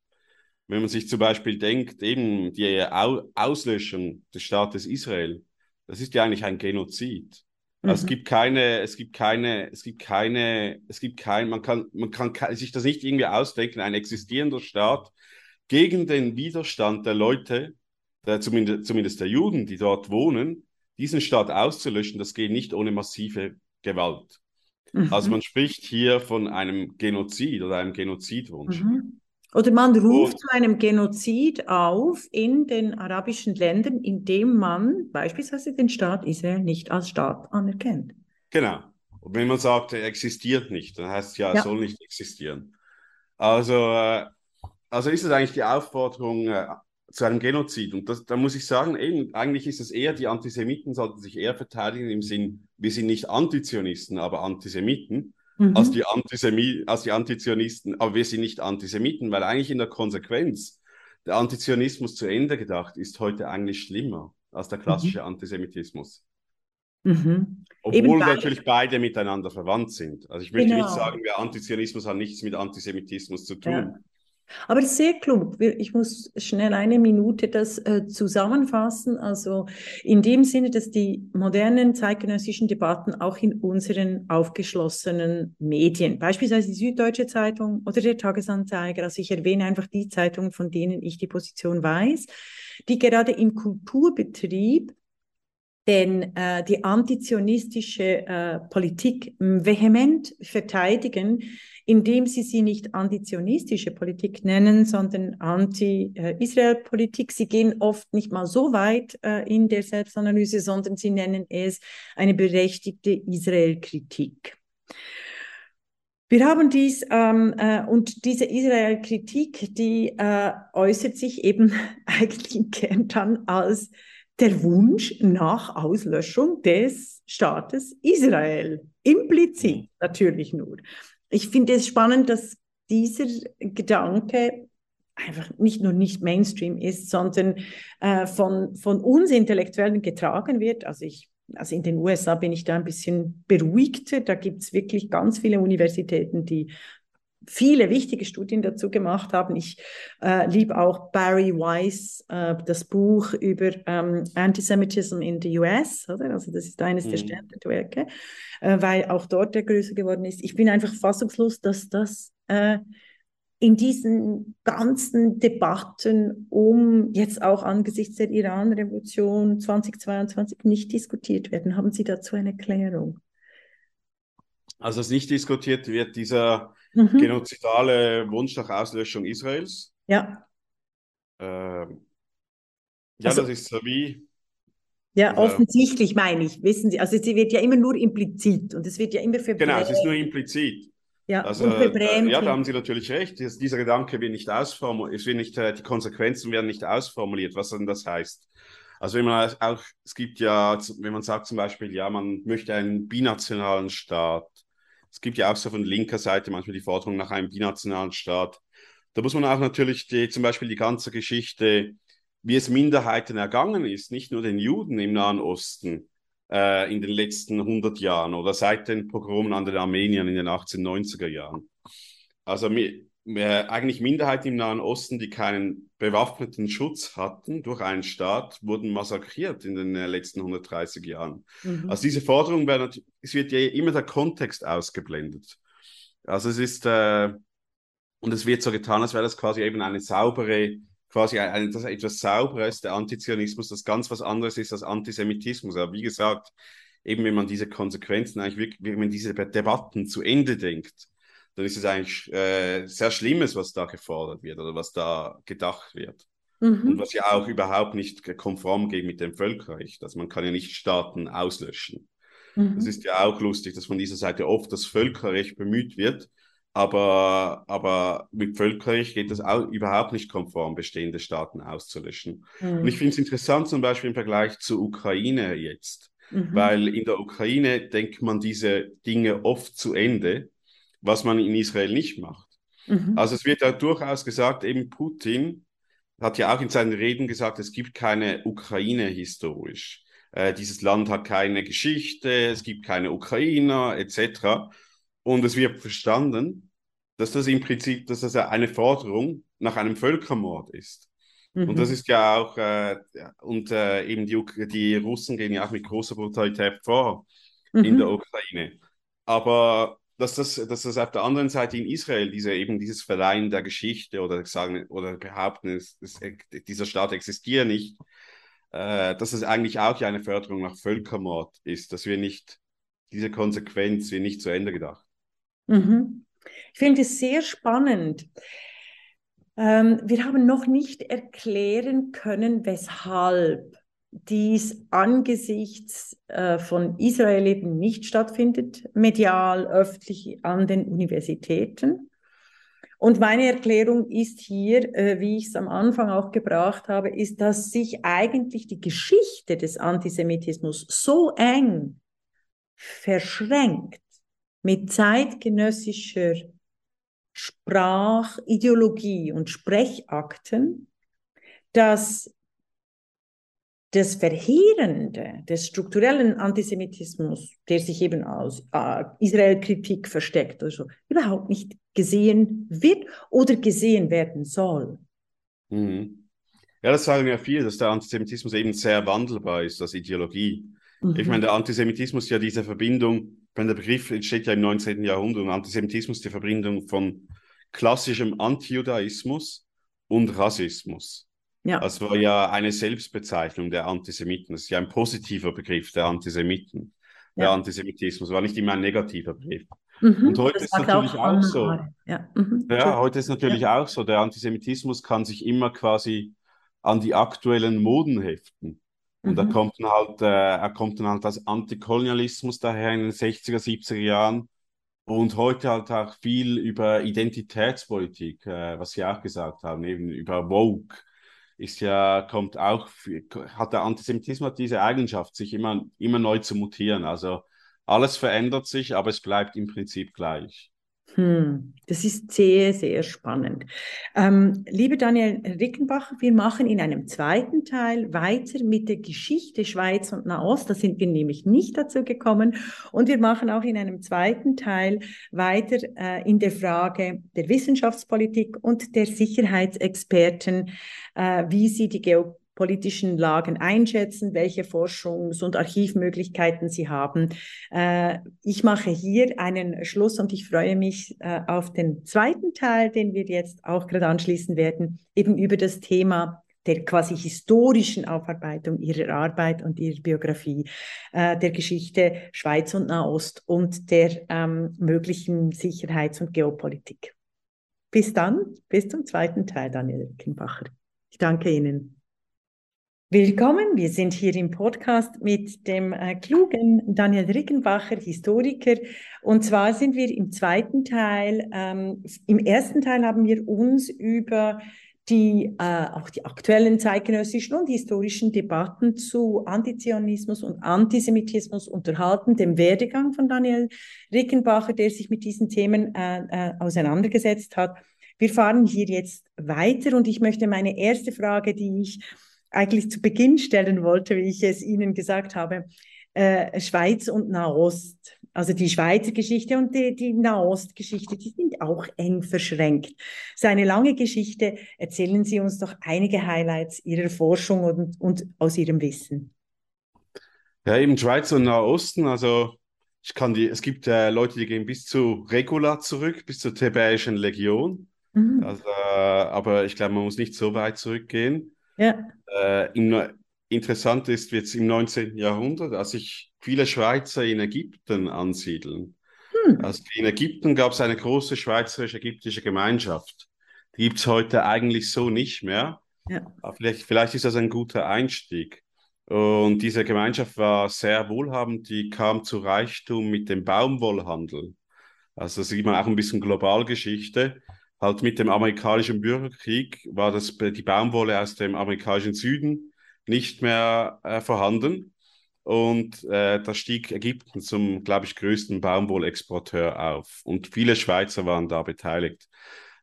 B: wenn man sich zum Beispiel denkt, eben die Auslöschung des Staates Israel, das ist ja eigentlich ein Genozid. Mhm. Also es gibt keine, es gibt keine, es gibt keine, es gibt kein, man kann, man kann sich das nicht irgendwie ausdenken, ein existierender Staat gegen den Widerstand der Leute, der, zumindest, zumindest der Juden, die dort wohnen, diesen Staat auszulöschen, das geht nicht ohne massive Gewalt. Mhm. Also man spricht hier von einem Genozid oder einem Genozidwunsch.
A: Mhm. Oder man ruft und, zu einem Genozid auf in den arabischen Ländern, indem man beispielsweise den Staat Israel nicht als Staat anerkennt.
B: Genau. Und wenn man sagt, er existiert nicht, dann heißt es ja, er ja. soll nicht existieren. Also, äh, also ist es eigentlich die Aufforderung äh, zu einem Genozid. Und das, da muss ich sagen, eben, eigentlich ist es eher, die Antisemiten sollten sich eher verteidigen im Sinn, wir sind nicht Antizionisten, aber Antisemiten mhm. als, die Antisemi als die Antizionisten, aber wir sind nicht Antisemiten, weil eigentlich in der Konsequenz der Antizionismus zu Ende gedacht ist heute eigentlich schlimmer als der klassische mhm. Antisemitismus. Mhm. Obwohl natürlich beide miteinander verwandt sind. Also ich möchte genau. nicht sagen, der Antizionismus hat nichts mit Antisemitismus zu tun. Ja.
A: Aber sehr klug. Ich muss schnell eine Minute das äh, zusammenfassen. Also in dem Sinne, dass die modernen zeitgenössischen Debatten auch in unseren aufgeschlossenen Medien, beispielsweise die Süddeutsche Zeitung oder der Tagesanzeiger, also ich erwähne einfach die Zeitungen, von denen ich die Position weiß, die gerade im Kulturbetrieb denn äh, die antizionistische äh, Politik vehement verteidigen, indem sie sie nicht antizionistische Politik nennen, sondern Anti-Israel-Politik. Sie gehen oft nicht mal so weit äh, in der Selbstanalyse, sondern sie nennen es eine berechtigte Israel-Kritik. Wir haben dies ähm, äh, und diese Israel-Kritik, die äh, äußert sich eben eigentlich im Kern dann als der Wunsch nach Auslöschung des Staates Israel. Implizit natürlich nur ich finde es spannend, dass dieser Gedanke einfach nicht nur nicht Mainstream ist, sondern äh, von, von uns Intellektuellen getragen wird. Also ich also in den USA bin ich da ein bisschen beruhigter. Da gibt es wirklich ganz viele Universitäten, die viele wichtige Studien dazu gemacht haben. Ich äh, liebe auch Barry Weiss, äh, das Buch über ähm, Antisemitism in the US, oder? Also das ist eines mhm. der Standardwerke, äh, weil auch dort der größer geworden ist. Ich bin einfach fassungslos, dass das äh, in diesen ganzen Debatten um jetzt auch angesichts der Iran-Revolution 2022 nicht diskutiert werden. Haben Sie dazu eine Erklärung?
B: Also es nicht diskutiert wird, dieser mhm. genozidale Wunsch nach Auslöschung Israels.
A: Ja.
B: Ähm, ja, also, das ist so wie.
A: Ja, also, offensichtlich meine ich, wissen Sie. Also sie wird ja immer nur implizit und es wird ja immer
B: verbrämt. Genau, es ist nur implizit.
A: Ja,
B: also, äh, ja, da haben Sie natürlich recht. Dieser Gedanke wird nicht ausformuliert, es wird nicht, äh, die Konsequenzen werden nicht ausformuliert, was denn das heißt. Also wenn man auch, es gibt ja, wenn man sagt zum Beispiel, ja, man möchte einen binationalen Staat, es gibt ja auch so von linker Seite manchmal die Forderung nach einem binationalen Staat. Da muss man auch natürlich die, zum Beispiel die ganze Geschichte, wie es Minderheiten ergangen ist, nicht nur den Juden im Nahen Osten äh, in den letzten 100 Jahren oder seit den Pogromen an den Armeniern in den 1890er Jahren. Also eigentlich Minderheiten im Nahen Osten, die keinen bewaffneten Schutz hatten durch einen Staat, wurden massakriert in den äh, letzten 130 Jahren. Mhm. Also diese Forderung, wird, es wird ja immer der Kontext ausgeblendet. Also es ist, äh, und es wird so getan, als wäre das quasi eben eine saubere, quasi ein, ein, das etwas Sauberes, der Antizionismus, das ganz was anderes ist als Antisemitismus. Aber wie gesagt, eben wenn man diese Konsequenzen eigentlich wirklich, wenn man diese Debatten zu Ende denkt, dann ist es eigentlich äh, sehr Schlimmes, was da gefordert wird oder was da gedacht wird. Mhm. Und was ja auch überhaupt nicht konform geht mit dem Völkerrecht. Also man kann ja nicht Staaten auslöschen. Mhm. Das ist ja auch lustig, dass von dieser Seite oft das Völkerrecht bemüht wird, aber, aber mit Völkerrecht geht das auch überhaupt nicht konform, bestehende Staaten auszulöschen. Mhm. Und ich finde es interessant zum Beispiel im Vergleich zur Ukraine jetzt, mhm. weil in der Ukraine denkt man diese Dinge oft zu Ende was man in Israel nicht macht. Mhm. Also es wird ja durchaus gesagt, eben Putin hat ja auch in seinen Reden gesagt, es gibt keine Ukraine historisch. Äh, dieses Land hat keine Geschichte, es gibt keine Ukrainer etc. Und es wird verstanden, dass das im Prinzip, dass das eine Forderung nach einem Völkermord ist. Mhm. Und das ist ja auch, äh, und äh, eben die, die Russen gehen ja auch mit großer Brutalität vor mhm. in der Ukraine. Aber dass das, dass das auf der anderen Seite in Israel diese, eben dieses Verleihen der Geschichte oder sagen oder behaupten, es, es, dieser Staat existiert nicht, äh, dass es eigentlich auch eine Förderung nach Völkermord ist, dass wir nicht, diese Konsequenz wir nicht zu Ende gedacht.
A: Mhm. Ich finde es sehr spannend. Ähm, wir haben noch nicht erklären können, weshalb dies angesichts äh, von Israel eben nicht stattfindet, medial, öffentlich an den Universitäten. Und meine Erklärung ist hier, äh, wie ich es am Anfang auch gebracht habe, ist, dass sich eigentlich die Geschichte des Antisemitismus so eng verschränkt mit zeitgenössischer Sprachideologie und Sprechakten, dass das Verheerende des strukturellen Antisemitismus, der sich eben aus äh, Israel-Kritik versteckt, also überhaupt nicht gesehen wird oder gesehen werden soll.
B: Mhm. Ja, das sagen ja viele, dass der Antisemitismus eben sehr wandelbar ist als Ideologie. Mhm. Ich meine, der Antisemitismus ist ja diese Verbindung, wenn der Begriff entsteht ja im 19. Jahrhundert und Antisemitismus die Verbindung von klassischem Antijudaismus und Rassismus. Ja. Das war ja eine Selbstbezeichnung der Antisemiten. Das ist ja ein positiver Begriff der Antisemiten. Ja. Der Antisemitismus war nicht immer ein negativer Begriff. Mhm, und heute ist natürlich auch, auch so. Ja, mhm, ja heute ist natürlich ja. auch so. Der Antisemitismus kann sich immer quasi an die aktuellen Moden heften. Und mhm. er kommt dann halt, äh, er kommt dann halt als Antikolonialismus daher in den 60er, 70er Jahren. Und heute halt auch viel über Identitätspolitik, äh, was Sie auch gesagt haben, eben über Woke, ist ja, kommt auch, hat der Antisemitismus diese Eigenschaft, sich immer, immer neu zu mutieren. Also alles verändert sich, aber es bleibt im Prinzip gleich.
A: Hm, das ist sehr, sehr spannend. Ähm, liebe Daniel Rickenbach, wir machen in einem zweiten Teil weiter mit der Geschichte Schweiz und Nahost. Da sind wir nämlich nicht dazu gekommen. Und wir machen auch in einem zweiten Teil weiter äh, in der Frage der Wissenschaftspolitik und der Sicherheitsexperten, äh, wie sie die Geografie politischen Lagen einschätzen, welche Forschungs- und Archivmöglichkeiten sie haben. Äh, ich mache hier einen Schluss und ich freue mich äh, auf den zweiten Teil, den wir jetzt auch gerade anschließen werden, eben über das Thema der quasi historischen Aufarbeitung ihrer Arbeit und ihrer Biografie, äh, der Geschichte Schweiz und Nahost und der ähm, möglichen Sicherheits- und Geopolitik. Bis dann, bis zum zweiten Teil, Daniel Kinbacher. Ich danke Ihnen. Willkommen, wir sind hier im Podcast mit dem äh, klugen Daniel Rickenbacher, Historiker. Und zwar sind wir im zweiten Teil, ähm, im ersten Teil haben wir uns über die äh, auch die aktuellen zeitgenössischen und historischen Debatten zu Antizionismus und Antisemitismus unterhalten, dem Werdegang von Daniel Rickenbacher, der sich mit diesen Themen äh, äh, auseinandergesetzt hat. Wir fahren hier jetzt weiter und ich möchte meine erste Frage, die ich eigentlich zu Beginn stellen wollte, wie ich es Ihnen gesagt habe, äh, Schweiz und Nahost. Also die Schweizer Geschichte und die, die Nahost-Geschichte, die sind auch eng verschränkt. Seine lange Geschichte, erzählen Sie uns doch einige Highlights Ihrer Forschung und, und aus Ihrem Wissen.
B: Ja, eben Schweiz und Nahosten, also ich kann die, es gibt äh, Leute, die gehen bis zu Regula zurück, bis zur Thebäischen Legion. Mhm. Also, äh, aber ich glaube, man muss nicht so weit zurückgehen. Ja. Äh, im, interessant ist jetzt im 19. Jahrhundert, als sich viele Schweizer in Ägypten ansiedeln. Hm. Also in Ägypten gab es eine große schweizerisch-ägyptische Gemeinschaft. Die gibt es heute eigentlich so nicht mehr. Ja. Aber vielleicht, vielleicht ist das ein guter Einstieg. Und diese Gemeinschaft war sehr wohlhabend, die kam zu Reichtum mit dem Baumwollhandel. Also das sieht man auch ein bisschen Globalgeschichte halt mit dem amerikanischen Bürgerkrieg war das die Baumwolle aus dem amerikanischen Süden nicht mehr äh, vorhanden. Und äh, da stieg Ägypten zum, glaube ich, größten Baumwollexporteur auf. Und viele Schweizer waren da beteiligt.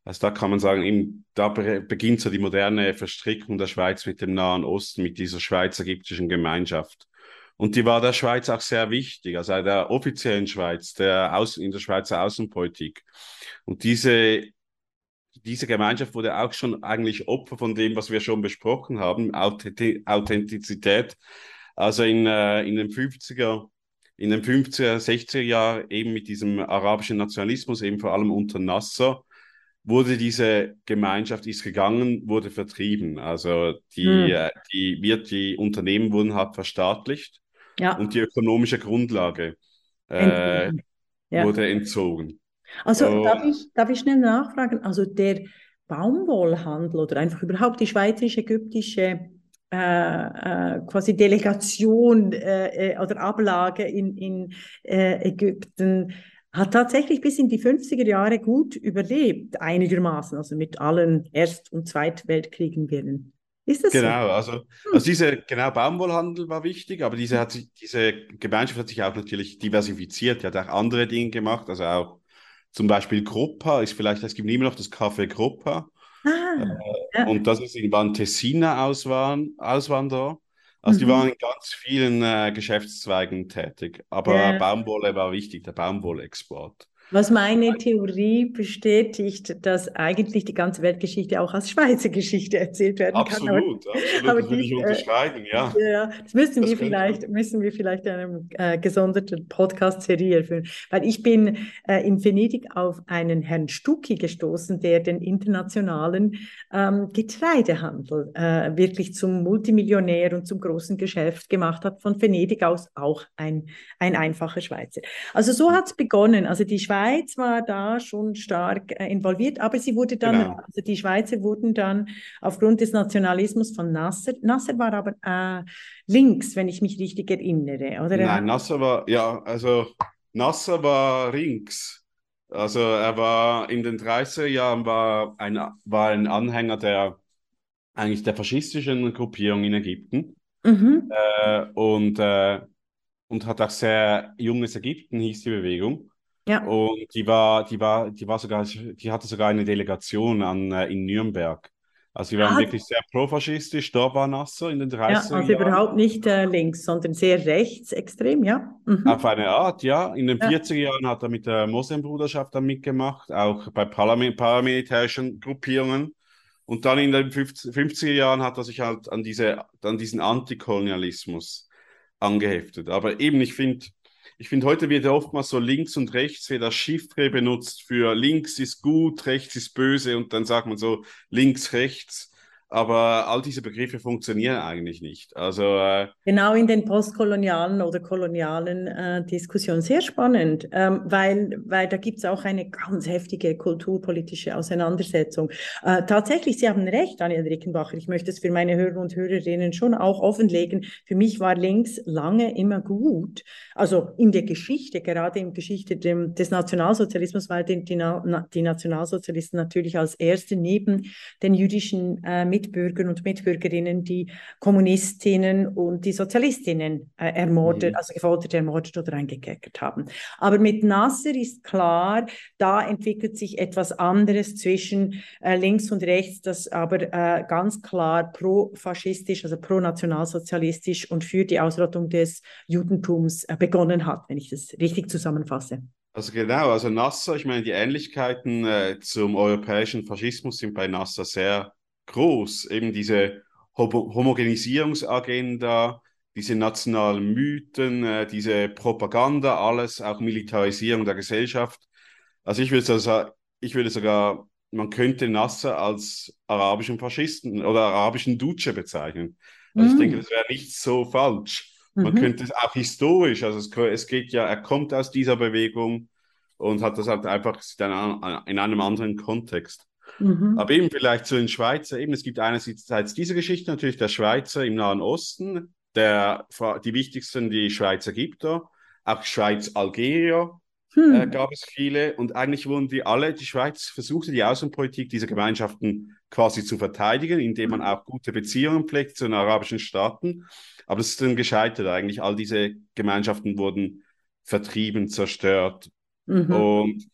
B: Also da kann man sagen, eben, da beginnt so die moderne Verstrickung der Schweiz mit dem Nahen Osten, mit dieser schweizer-ägyptischen Gemeinschaft. Und die war der Schweiz auch sehr wichtig, also der offiziellen Schweiz, der Außen, in der Schweizer Außenpolitik. Und diese, diese Gemeinschaft wurde auch schon eigentlich Opfer von dem, was wir schon besprochen haben, Authentizität. Also in, äh, in den 50er, in den 50er, 60er Jahren eben mit diesem arabischen Nationalismus, eben vor allem unter Nasser, wurde diese Gemeinschaft ist gegangen, wurde vertrieben. Also die, hm. die, wird, die Unternehmen wurden halt verstaatlicht ja. und die ökonomische Grundlage äh, ja. wurde entzogen.
A: Also oh. darf, ich, darf ich schnell nachfragen? Also der Baumwollhandel oder einfach überhaupt die schweizerisch-ägyptische äh, äh, quasi Delegation äh, äh oder Ablage in, in äh, Ägypten hat tatsächlich bis in die 50er Jahre gut überlebt, einigermaßen, also mit allen Erst- und Zweitweltkriegen während ist das
B: genau, so? also, hm. also diese, genau, Baumwollhandel war wichtig, aber diese, hat sich, diese Gemeinschaft hat sich auch natürlich diversifiziert, die hat auch andere Dinge gemacht, also auch zum Beispiel Gruppa ist vielleicht, es gibt immer noch das Café Gruppa. Ah, äh, ja. Und das ist, waren Tessiner Auswanderer. Also mhm. die waren in ganz vielen äh, Geschäftszweigen tätig. Aber ja. Baumwolle war wichtig, der Baumwollexport.
A: Was meine Theorie bestätigt, dass eigentlich die ganze Weltgeschichte auch als Schweizer Geschichte erzählt werden
B: absolut,
A: kann.
B: Absolut, absolut. das würde ich äh, unterschreiben, ja.
A: ja. Das müssen das wir vielleicht, müssen wir vielleicht eine äh, gesonderte Podcast-Serie erfüllen. Weil ich bin äh, in Venedig auf einen Herrn Stucki gestoßen, der den internationalen ähm, Getreidehandel äh, wirklich zum Multimillionär und zum großen Geschäft gemacht hat, von Venedig aus auch ein, ein einfacher Schweizer. Also so hat es begonnen. Also die Schweizer Schweiz war da schon stark äh, involviert, aber sie wurde dann, genau. also die Schweizer wurden dann aufgrund des Nationalismus von Nasser, Nasser war aber äh, links, wenn ich mich richtig erinnere, oder?
B: Nein, Nasser war, ja, also Nasser war links. Also er war in den 30er Jahren war ein, war ein Anhänger der eigentlich der faschistischen Gruppierung in Ägypten. Mhm. Äh, und, äh, und hat auch sehr junges Ägypten, hieß die Bewegung. Ja. Und die war, die war, die war sogar, die hatte sogar eine Delegation an, äh, in Nürnberg. Also sie waren ah, wirklich sehr profaschistisch, da war Nasser in den 30er
A: Ja, also Jahren. überhaupt nicht äh, links, sondern sehr rechtsextrem, ja.
B: Mhm. Auf eine Art, ja. In den ja. 40er Jahren hat er mit der Moslembruderschaft dann mitgemacht, auch bei Parlament, paramilitärischen Gruppierungen. Und dann in den 50er Jahren hat er sich halt an, diese, an diesen Antikolonialismus angeheftet. Aber eben, ich finde, ich finde, heute wird ja oftmals so links und rechts wird das Chiffre benutzt für links ist gut, rechts ist böse und dann sagt man so links, rechts. Aber all diese Begriffe funktionieren eigentlich nicht. Also, äh,
A: genau in den postkolonialen oder kolonialen äh, Diskussionen. Sehr spannend, ähm, weil, weil da gibt es auch eine ganz heftige kulturpolitische Auseinandersetzung. Äh, tatsächlich, Sie haben recht, Daniel Rickenbacher. Ich möchte es für meine Hörer und Hörerinnen schon auch offenlegen. Für mich war links lange immer gut. Also in der Geschichte, gerade in der Geschichte dem, des Nationalsozialismus, weil die, die, die Nationalsozialisten natürlich als erste neben den jüdischen äh, Mitbürgern und Mitbürgerinnen die Kommunistinnen und die Sozialistinnen äh, ermordet, mhm. also gefoltert, ermordet oder eingekerkert haben. Aber mit Nasser ist klar, da entwickelt sich etwas anderes zwischen äh, links und rechts, das aber äh, ganz klar pro-faschistisch, also pro-nationalsozialistisch und für die Ausrottung des Judentums äh, begonnen hat, wenn ich das richtig zusammenfasse.
B: Also genau, also Nasser, ich meine, die Ähnlichkeiten äh, zum europäischen Faschismus sind bei Nasser sehr groß. Eben diese Homogenisierungsagenda, diese nationalen Mythen, äh, diese Propaganda, alles, auch Militarisierung der Gesellschaft. Also ich würde, also, ich würde sogar, man könnte Nasser als arabischen Faschisten oder arabischen Duce bezeichnen. Also mm. ich denke, das wäre nicht so falsch. Man mhm. könnte es auch historisch, also es, es, geht ja, er kommt aus dieser Bewegung und hat das halt einfach in einem anderen Kontext. Mhm. Aber eben vielleicht zu den Schweizer, eben es gibt einerseits diese Geschichte natürlich der Schweizer im Nahen Osten, der, die wichtigsten, die Schweizer gibt da, auch Schweiz-Algerier hm. äh, gab es viele. Und eigentlich wurden die alle, die Schweiz versuchte die Außenpolitik dieser Gemeinschaften quasi zu verteidigen, indem man auch gute Beziehungen pflegt zu den arabischen Staaten, aber es ist dann gescheitert eigentlich, all diese Gemeinschaften wurden vertrieben, zerstört. Mhm. und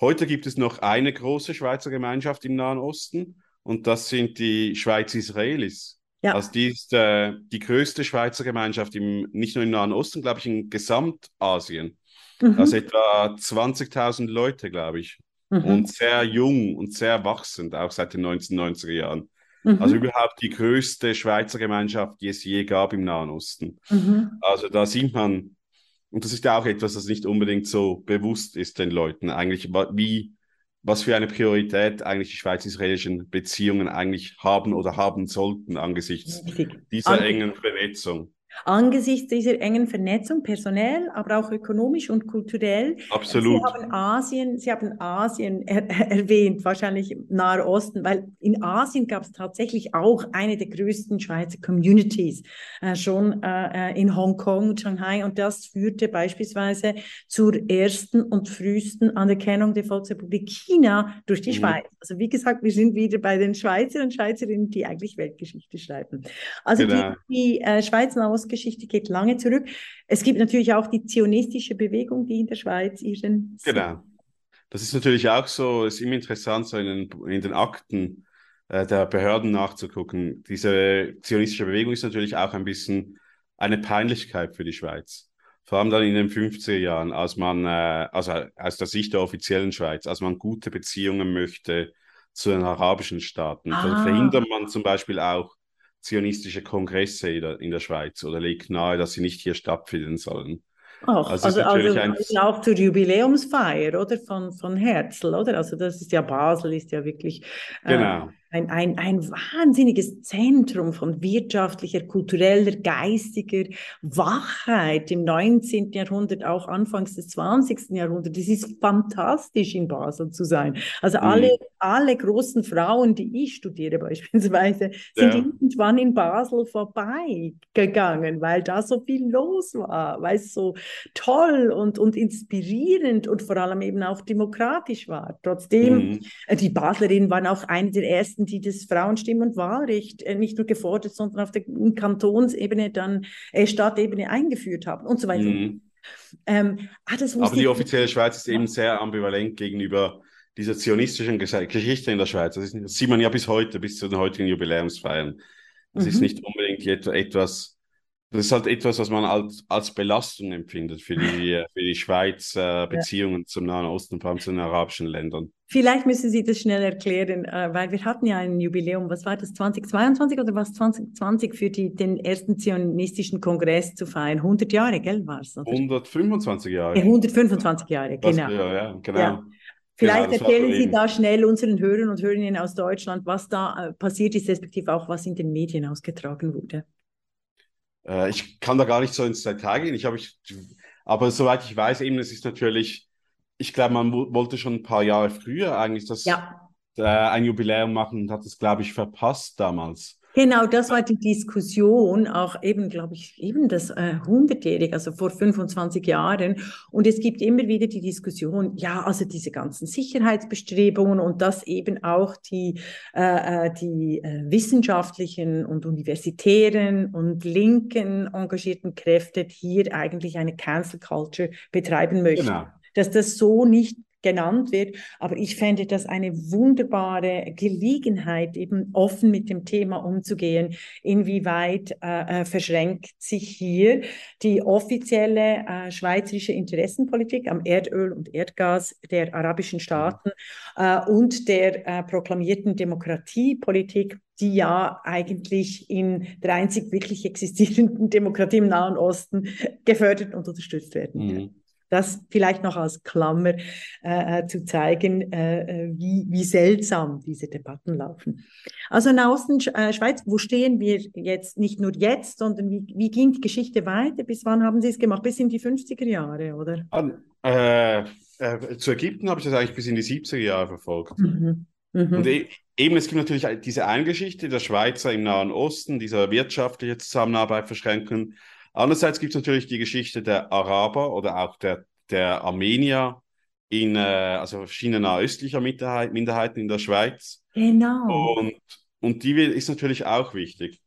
B: Heute gibt es noch eine große Schweizer Gemeinschaft im Nahen Osten und das sind die Schweiz-Israelis. Ja. Also die ist äh, die größte Schweizer Gemeinschaft im, nicht nur im Nahen Osten, glaube ich, in Gesamtasien. Mhm. Also etwa 20.000 Leute, glaube ich. Mhm. Und sehr jung und sehr wachsend, auch seit den 1990er Jahren. Mhm. Also überhaupt die größte Schweizer Gemeinschaft, die es je gab im Nahen Osten. Mhm. Also da sieht man, und das ist ja auch etwas, das nicht unbedingt so bewusst ist den Leuten, eigentlich wie was für eine Priorität eigentlich die schweiz-israelischen Beziehungen eigentlich haben oder haben sollten angesichts dieser engen Vernetzung.
A: Angesichts dieser engen Vernetzung, personell, aber auch ökonomisch und kulturell.
B: Absolut.
A: Sie haben Asien, Sie haben Asien er, erwähnt, wahrscheinlich Nahe Osten, weil in Asien gab es tatsächlich auch eine der größten Schweizer Communities, äh, schon äh, äh in Hongkong und Shanghai. Und das führte beispielsweise zur ersten und frühesten Anerkennung der Volksrepublik China durch die mhm. Schweiz. Also wie gesagt, wir sind wieder bei den Schweizern und Schweizerinnen, die eigentlich Weltgeschichte schreiben. Also genau. die, die äh, Schweiz Geschichte geht lange zurück. Es gibt natürlich auch die zionistische Bewegung, die in der Schweiz ihren.
B: Genau. Das ist natürlich auch so, es ist immer interessant, so in den, in den Akten äh, der Behörden nachzugucken. Diese zionistische Bewegung ist natürlich auch ein bisschen eine Peinlichkeit für die Schweiz. Vor allem dann in den 50er Jahren, als man, äh, also aus der Sicht der offiziellen Schweiz, als man gute Beziehungen möchte zu den arabischen Staaten. Ah. Dann verhindert man zum Beispiel auch zionistische Kongresse in der, in der Schweiz oder legt nahe, dass sie nicht hier stattfinden sollen.
A: Ach, also, also, also ein... auch zur Jubiläumsfeier, oder? Von, von Herzl, oder? Also das ist ja Basel, ist ja wirklich
B: äh, genau
A: ein, ein, ein wahnsinniges Zentrum von wirtschaftlicher, kultureller, geistiger Wachheit im 19. Jahrhundert, auch anfangs des 20. Jahrhunderts. Es ist fantastisch, in Basel zu sein. Also mhm. alle, alle großen Frauen, die ich studiere beispielsweise, sind ja. irgendwann in Basel vorbeigegangen, weil da so viel los war, weil es so toll und, und inspirierend und vor allem eben auch demokratisch war. Trotzdem, mhm. Äh, die Baslerinnen waren auch eine der ersten die das Frauenstimm- und Wahlrecht äh, nicht nur gefordert, sondern auf der Kantonsebene, dann äh, Stadtebene eingeführt haben und so weiter. Mhm.
B: Ähm, ah, Aber die offizielle Schweiz ist eben sehr ambivalent gegenüber dieser zionistischen Geschichte in der Schweiz. Das, ist, das sieht man ja bis heute, bis zu den heutigen Jubiläumsfeiern. Das mhm. ist nicht unbedingt etwas, das ist halt etwas, was man als, als Belastung empfindet für die, für die Schweiz äh, Beziehungen ja. zum Nahen Osten, vor allem zu den arabischen Ländern.
A: Vielleicht müssen Sie das schnell erklären, äh, weil wir hatten ja ein Jubiläum, was war das, 2022 oder was 2020 für die, den ersten zionistischen Kongress zu feiern? 100 Jahre, gell, war es?
B: 125 Jahre.
A: Ja, 125 Jahre, genau.
B: ja, ja, genau. Ja.
A: Vielleicht genau, erzählen Sie da schnell unseren Hörern und Hörerinnen aus Deutschland, was da äh, passiert ist, respektive auch was in den Medien ausgetragen wurde.
B: Äh, ich kann da gar nicht so ins Detail gehen. Ich habe ich, aber soweit ich weiß, eben, es ist natürlich, ich glaube, man wollte schon ein paar Jahre früher eigentlich das ja. äh, ein Jubiläum machen und hat es, glaube ich, verpasst damals.
A: Genau, das war die Diskussion, auch eben, glaube ich, eben das äh, 100-jährige, also vor 25 Jahren. Und es gibt immer wieder die Diskussion, ja, also diese ganzen Sicherheitsbestrebungen und dass eben auch die, äh, äh, die äh, wissenschaftlichen und universitären und linken engagierten Kräfte hier eigentlich eine Cancel Culture betreiben möchten. Genau. Dass das so nicht genannt wird. Aber ich fände das eine wunderbare Gelegenheit, eben offen mit dem Thema umzugehen. Inwieweit äh, äh, verschränkt sich hier die offizielle äh, schweizerische Interessenpolitik am Erdöl und Erdgas der arabischen Staaten äh, und der äh, proklamierten Demokratiepolitik die ja eigentlich in der einzig wirklich existierenden Demokratie im Nahen Osten gefördert und unterstützt werden. Mhm. Das vielleicht noch als Klammer äh, äh, zu zeigen, äh, äh, wie, wie seltsam diese Debatten laufen. Also in der Außenschweiz, äh, wo stehen wir jetzt, nicht nur jetzt, sondern wie, wie ging die Geschichte weiter? Bis wann haben Sie es gemacht? Bis in die 50er Jahre, oder?
B: An, äh, zu Ägypten habe ich das eigentlich bis in die 70er Jahre verfolgt. Mhm. Mhm. Und e eben, es gibt natürlich diese eine Geschichte der Schweizer im Nahen Osten, dieser wirtschaftliche Zusammenarbeit verschränken. Andererseits gibt es natürlich die Geschichte der Araber oder auch der, der Armenier in, äh, also verschiedene nahöstlicher Minderheit, Minderheiten in der Schweiz.
A: Genau.
B: Und, und die ist natürlich auch wichtig.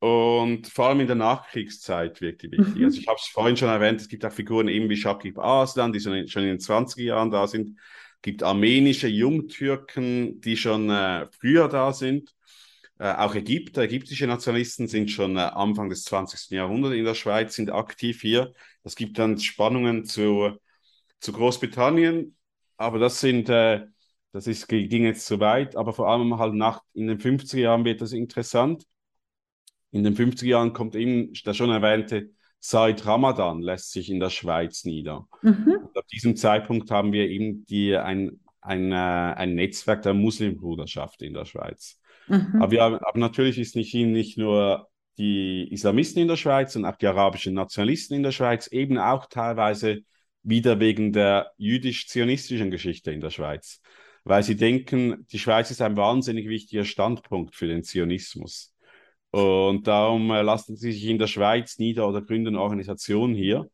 B: Und vor allem in der Nachkriegszeit wirkt die wichtig. Mhm. Also ich habe es vorhin schon erwähnt, es gibt auch Figuren eben wie Shakib Aslan, die schon in, schon in den 20er Jahren da sind. gibt armenische Jungtürken, die schon äh, früher da sind. Äh, auch Ägypter, ägyptische Nationalisten sind schon äh, Anfang des 20. Jahrhunderts in der Schweiz, sind aktiv hier. Es gibt dann Spannungen zu, zu Großbritannien, aber das sind, äh, das ist, ging jetzt zu weit, aber vor allem halt nach, in den 50er Jahren wird das interessant. In den 50er Jahren kommt eben der schon erwähnte Said Ramadan lässt sich in der Schweiz nieder. Mhm. ab diesem Zeitpunkt haben wir eben die, ein, ein, äh, ein Netzwerk der Muslimbruderschaft in der Schweiz. Mhm. Aber, wir, aber natürlich ist nicht, nicht nur die Islamisten in der Schweiz und auch die arabischen Nationalisten in der Schweiz, eben auch teilweise wieder wegen der jüdisch-zionistischen Geschichte in der Schweiz. Weil sie denken, die Schweiz ist ein wahnsinnig wichtiger Standpunkt für den Zionismus. Und darum äh, lassen sie sich in der Schweiz nieder oder gründen Organisationen hier,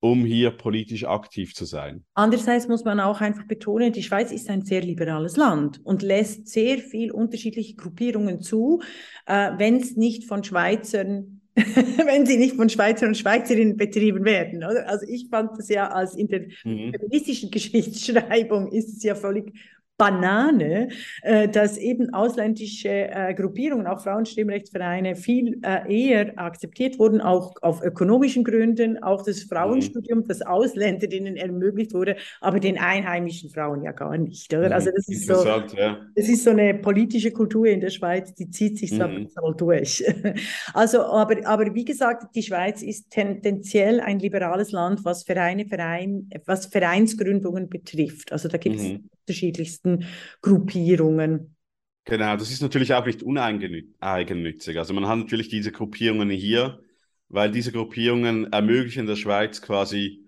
B: um hier politisch aktiv zu sein.
A: Andererseits muss man auch einfach betonen, die Schweiz ist ein sehr liberales Land und lässt sehr viel unterschiedliche Gruppierungen zu, äh, wenn es nicht von Schweizern wenn sie nicht von Schweizern und Schweizerinnen betrieben werden. Oder? Also ich fand das ja als in der mhm. feministischen Geschichtsschreibung ist es ja völlig Banane, äh, dass eben ausländische äh, Gruppierungen, auch Frauenstimmrechtsvereine, viel äh, eher akzeptiert wurden, auch auf ökonomischen Gründen, auch das Frauenstudium, mhm. das Ausländerinnen ermöglicht wurde, aber den einheimischen Frauen ja gar nicht. Oder? Mhm. Also das ist so, ja. das ist so eine politische Kultur in der Schweiz, die zieht sich mhm. so durch. Also, aber, aber wie gesagt, die Schweiz ist tendenziell ein liberales Land, was Vereine, Verein, was Vereinsgründungen betrifft. Also da gibt es mhm unterschiedlichsten Gruppierungen.
B: Genau, das ist natürlich auch nicht uneigennützig. Also man hat natürlich diese Gruppierungen hier, weil diese Gruppierungen ermöglichen der Schweiz quasi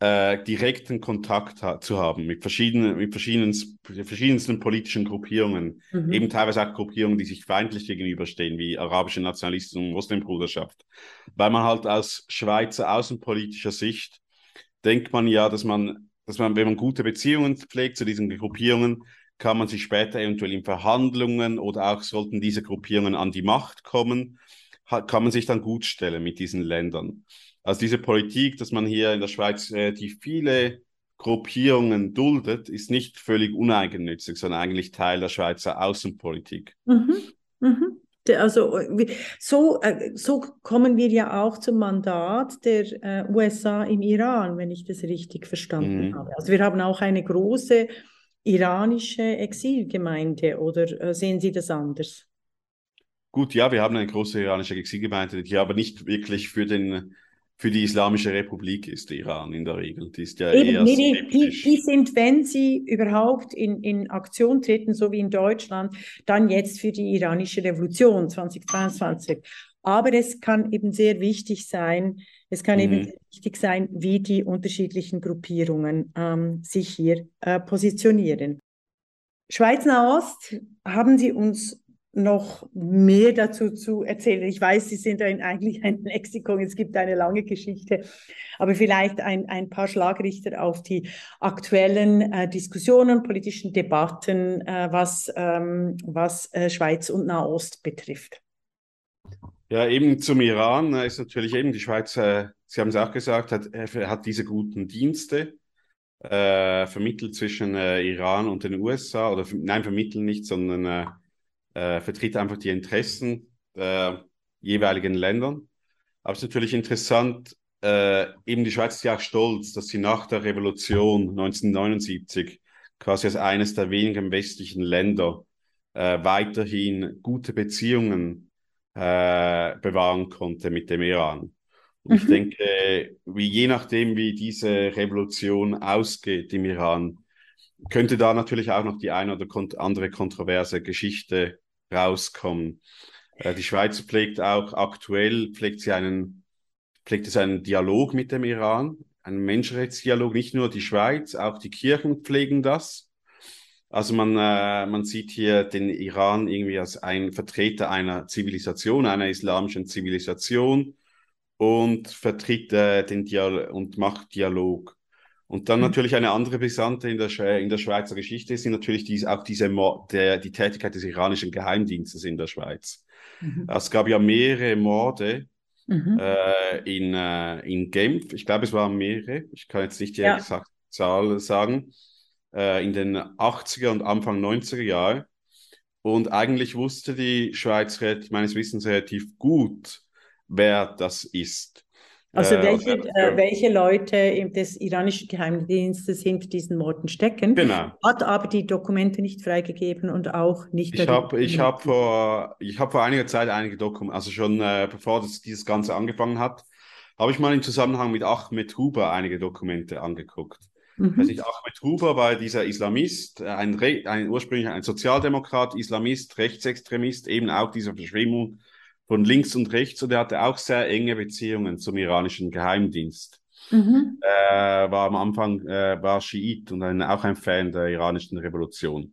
B: äh, direkten Kontakt ha zu haben mit verschiedenen, mit verschiedenen, verschiedensten politischen Gruppierungen, mhm. eben teilweise auch Gruppierungen, die sich feindlich gegenüberstehen, wie arabische Nationalisten und Muslimbruderschaft. Weil man halt aus Schweizer außenpolitischer Sicht denkt man ja, dass man dass man, wenn man gute Beziehungen pflegt zu diesen Gruppierungen, kann man sich später eventuell in Verhandlungen oder auch sollten diese Gruppierungen an die Macht kommen, kann man sich dann gut stellen mit diesen Ländern. Also diese Politik, dass man hier in der Schweiz relativ viele Gruppierungen duldet, ist nicht völlig uneigennützig, sondern eigentlich Teil der Schweizer Außenpolitik. Mhm.
A: Mhm. Also so, äh, so kommen wir ja auch zum Mandat der äh, USA im Iran, wenn ich das richtig verstanden mhm. habe. Also wir haben auch eine große iranische Exilgemeinde oder äh, sehen Sie das anders?
B: Gut, ja, wir haben eine große iranische Exilgemeinde, die aber nicht wirklich für den für die Islamische Republik ist der Iran in der Regel. Die ist ja
A: Eben, eher nee, nee, die, die, sind, wenn sie überhaupt in, in Aktion treten, so wie in Deutschland, dann jetzt für die iranische Revolution 2022. Aber es kann eben sehr wichtig sein, es kann mhm. eben sehr wichtig sein, wie die unterschiedlichen Gruppierungen ähm, sich hier äh, positionieren. Schweiz-Nahost haben Sie uns noch mehr dazu zu erzählen. Ich weiß, Sie sind ein, eigentlich ein Lexikon, es gibt eine lange Geschichte, aber vielleicht ein, ein paar Schlagrichter auf die aktuellen äh, Diskussionen, politischen Debatten, äh, was, ähm, was äh, Schweiz und Nahost betrifft.
B: Ja, eben zum Iran ist natürlich eben die Schweiz, äh, Sie haben es auch gesagt, hat, hat diese guten Dienste äh, vermittelt zwischen äh, Iran und den USA oder nein, vermitteln nicht, sondern äh, vertritt einfach die Interessen der jeweiligen Ländern. Aber es ist natürlich interessant, äh, eben die Schweiz ist ja auch stolz, dass sie nach der Revolution 1979 quasi als eines der wenigen westlichen Länder äh, weiterhin gute Beziehungen äh, bewahren konnte mit dem Iran. Und mhm. ich denke, wie je nachdem, wie diese Revolution ausgeht im Iran, könnte da natürlich auch noch die eine oder andere kontroverse Geschichte rauskommen. Äh, die Schweiz pflegt auch aktuell, pflegt sie einen, pflegt es einen Dialog mit dem Iran, einen Menschenrechtsdialog. Nicht nur die Schweiz, auch die Kirchen pflegen das. Also man, äh, man sieht hier den Iran irgendwie als ein Vertreter einer Zivilisation, einer islamischen Zivilisation und vertritt äh, den Dialog und macht Dialog. Und dann mhm. natürlich eine andere Brisante in der, in der Schweizer Geschichte sind natürlich dies, auch diese der, die Tätigkeit des iranischen Geheimdienstes in der Schweiz. Mhm. Es gab ja mehrere Morde mhm. äh, in, äh, in Genf. Ich glaube, es waren mehrere. Ich kann jetzt nicht die ja. exakte Zahl sagen. äh, in den 80er und Anfang 90er Jahre. Und eigentlich wusste die Schweiz meines Wissens relativ gut, wer das ist.
A: Also äh, welche, äh, welche Leute des iranischen Geheimdienstes hinter diesen Morden stecken,
B: genau.
A: hat aber die Dokumente nicht freigegeben und auch nicht.
B: Ich habe ich hab vor, hab vor einiger Zeit einige Dokumente, also schon äh, bevor das, dieses Ganze angefangen hat, habe ich mal im Zusammenhang mit Ahmed Huber einige Dokumente angeguckt. Mhm. Also Ahmed Huber war dieser Islamist, äh, ein, ein ursprünglich ein Sozialdemokrat, Islamist, Rechtsextremist, eben auch dieser Verschwimmung von links und rechts und er hatte auch sehr enge Beziehungen zum iranischen Geheimdienst. Mhm. Äh, war am Anfang äh, war Schiit und ein, auch ein Fan der iranischen Revolution.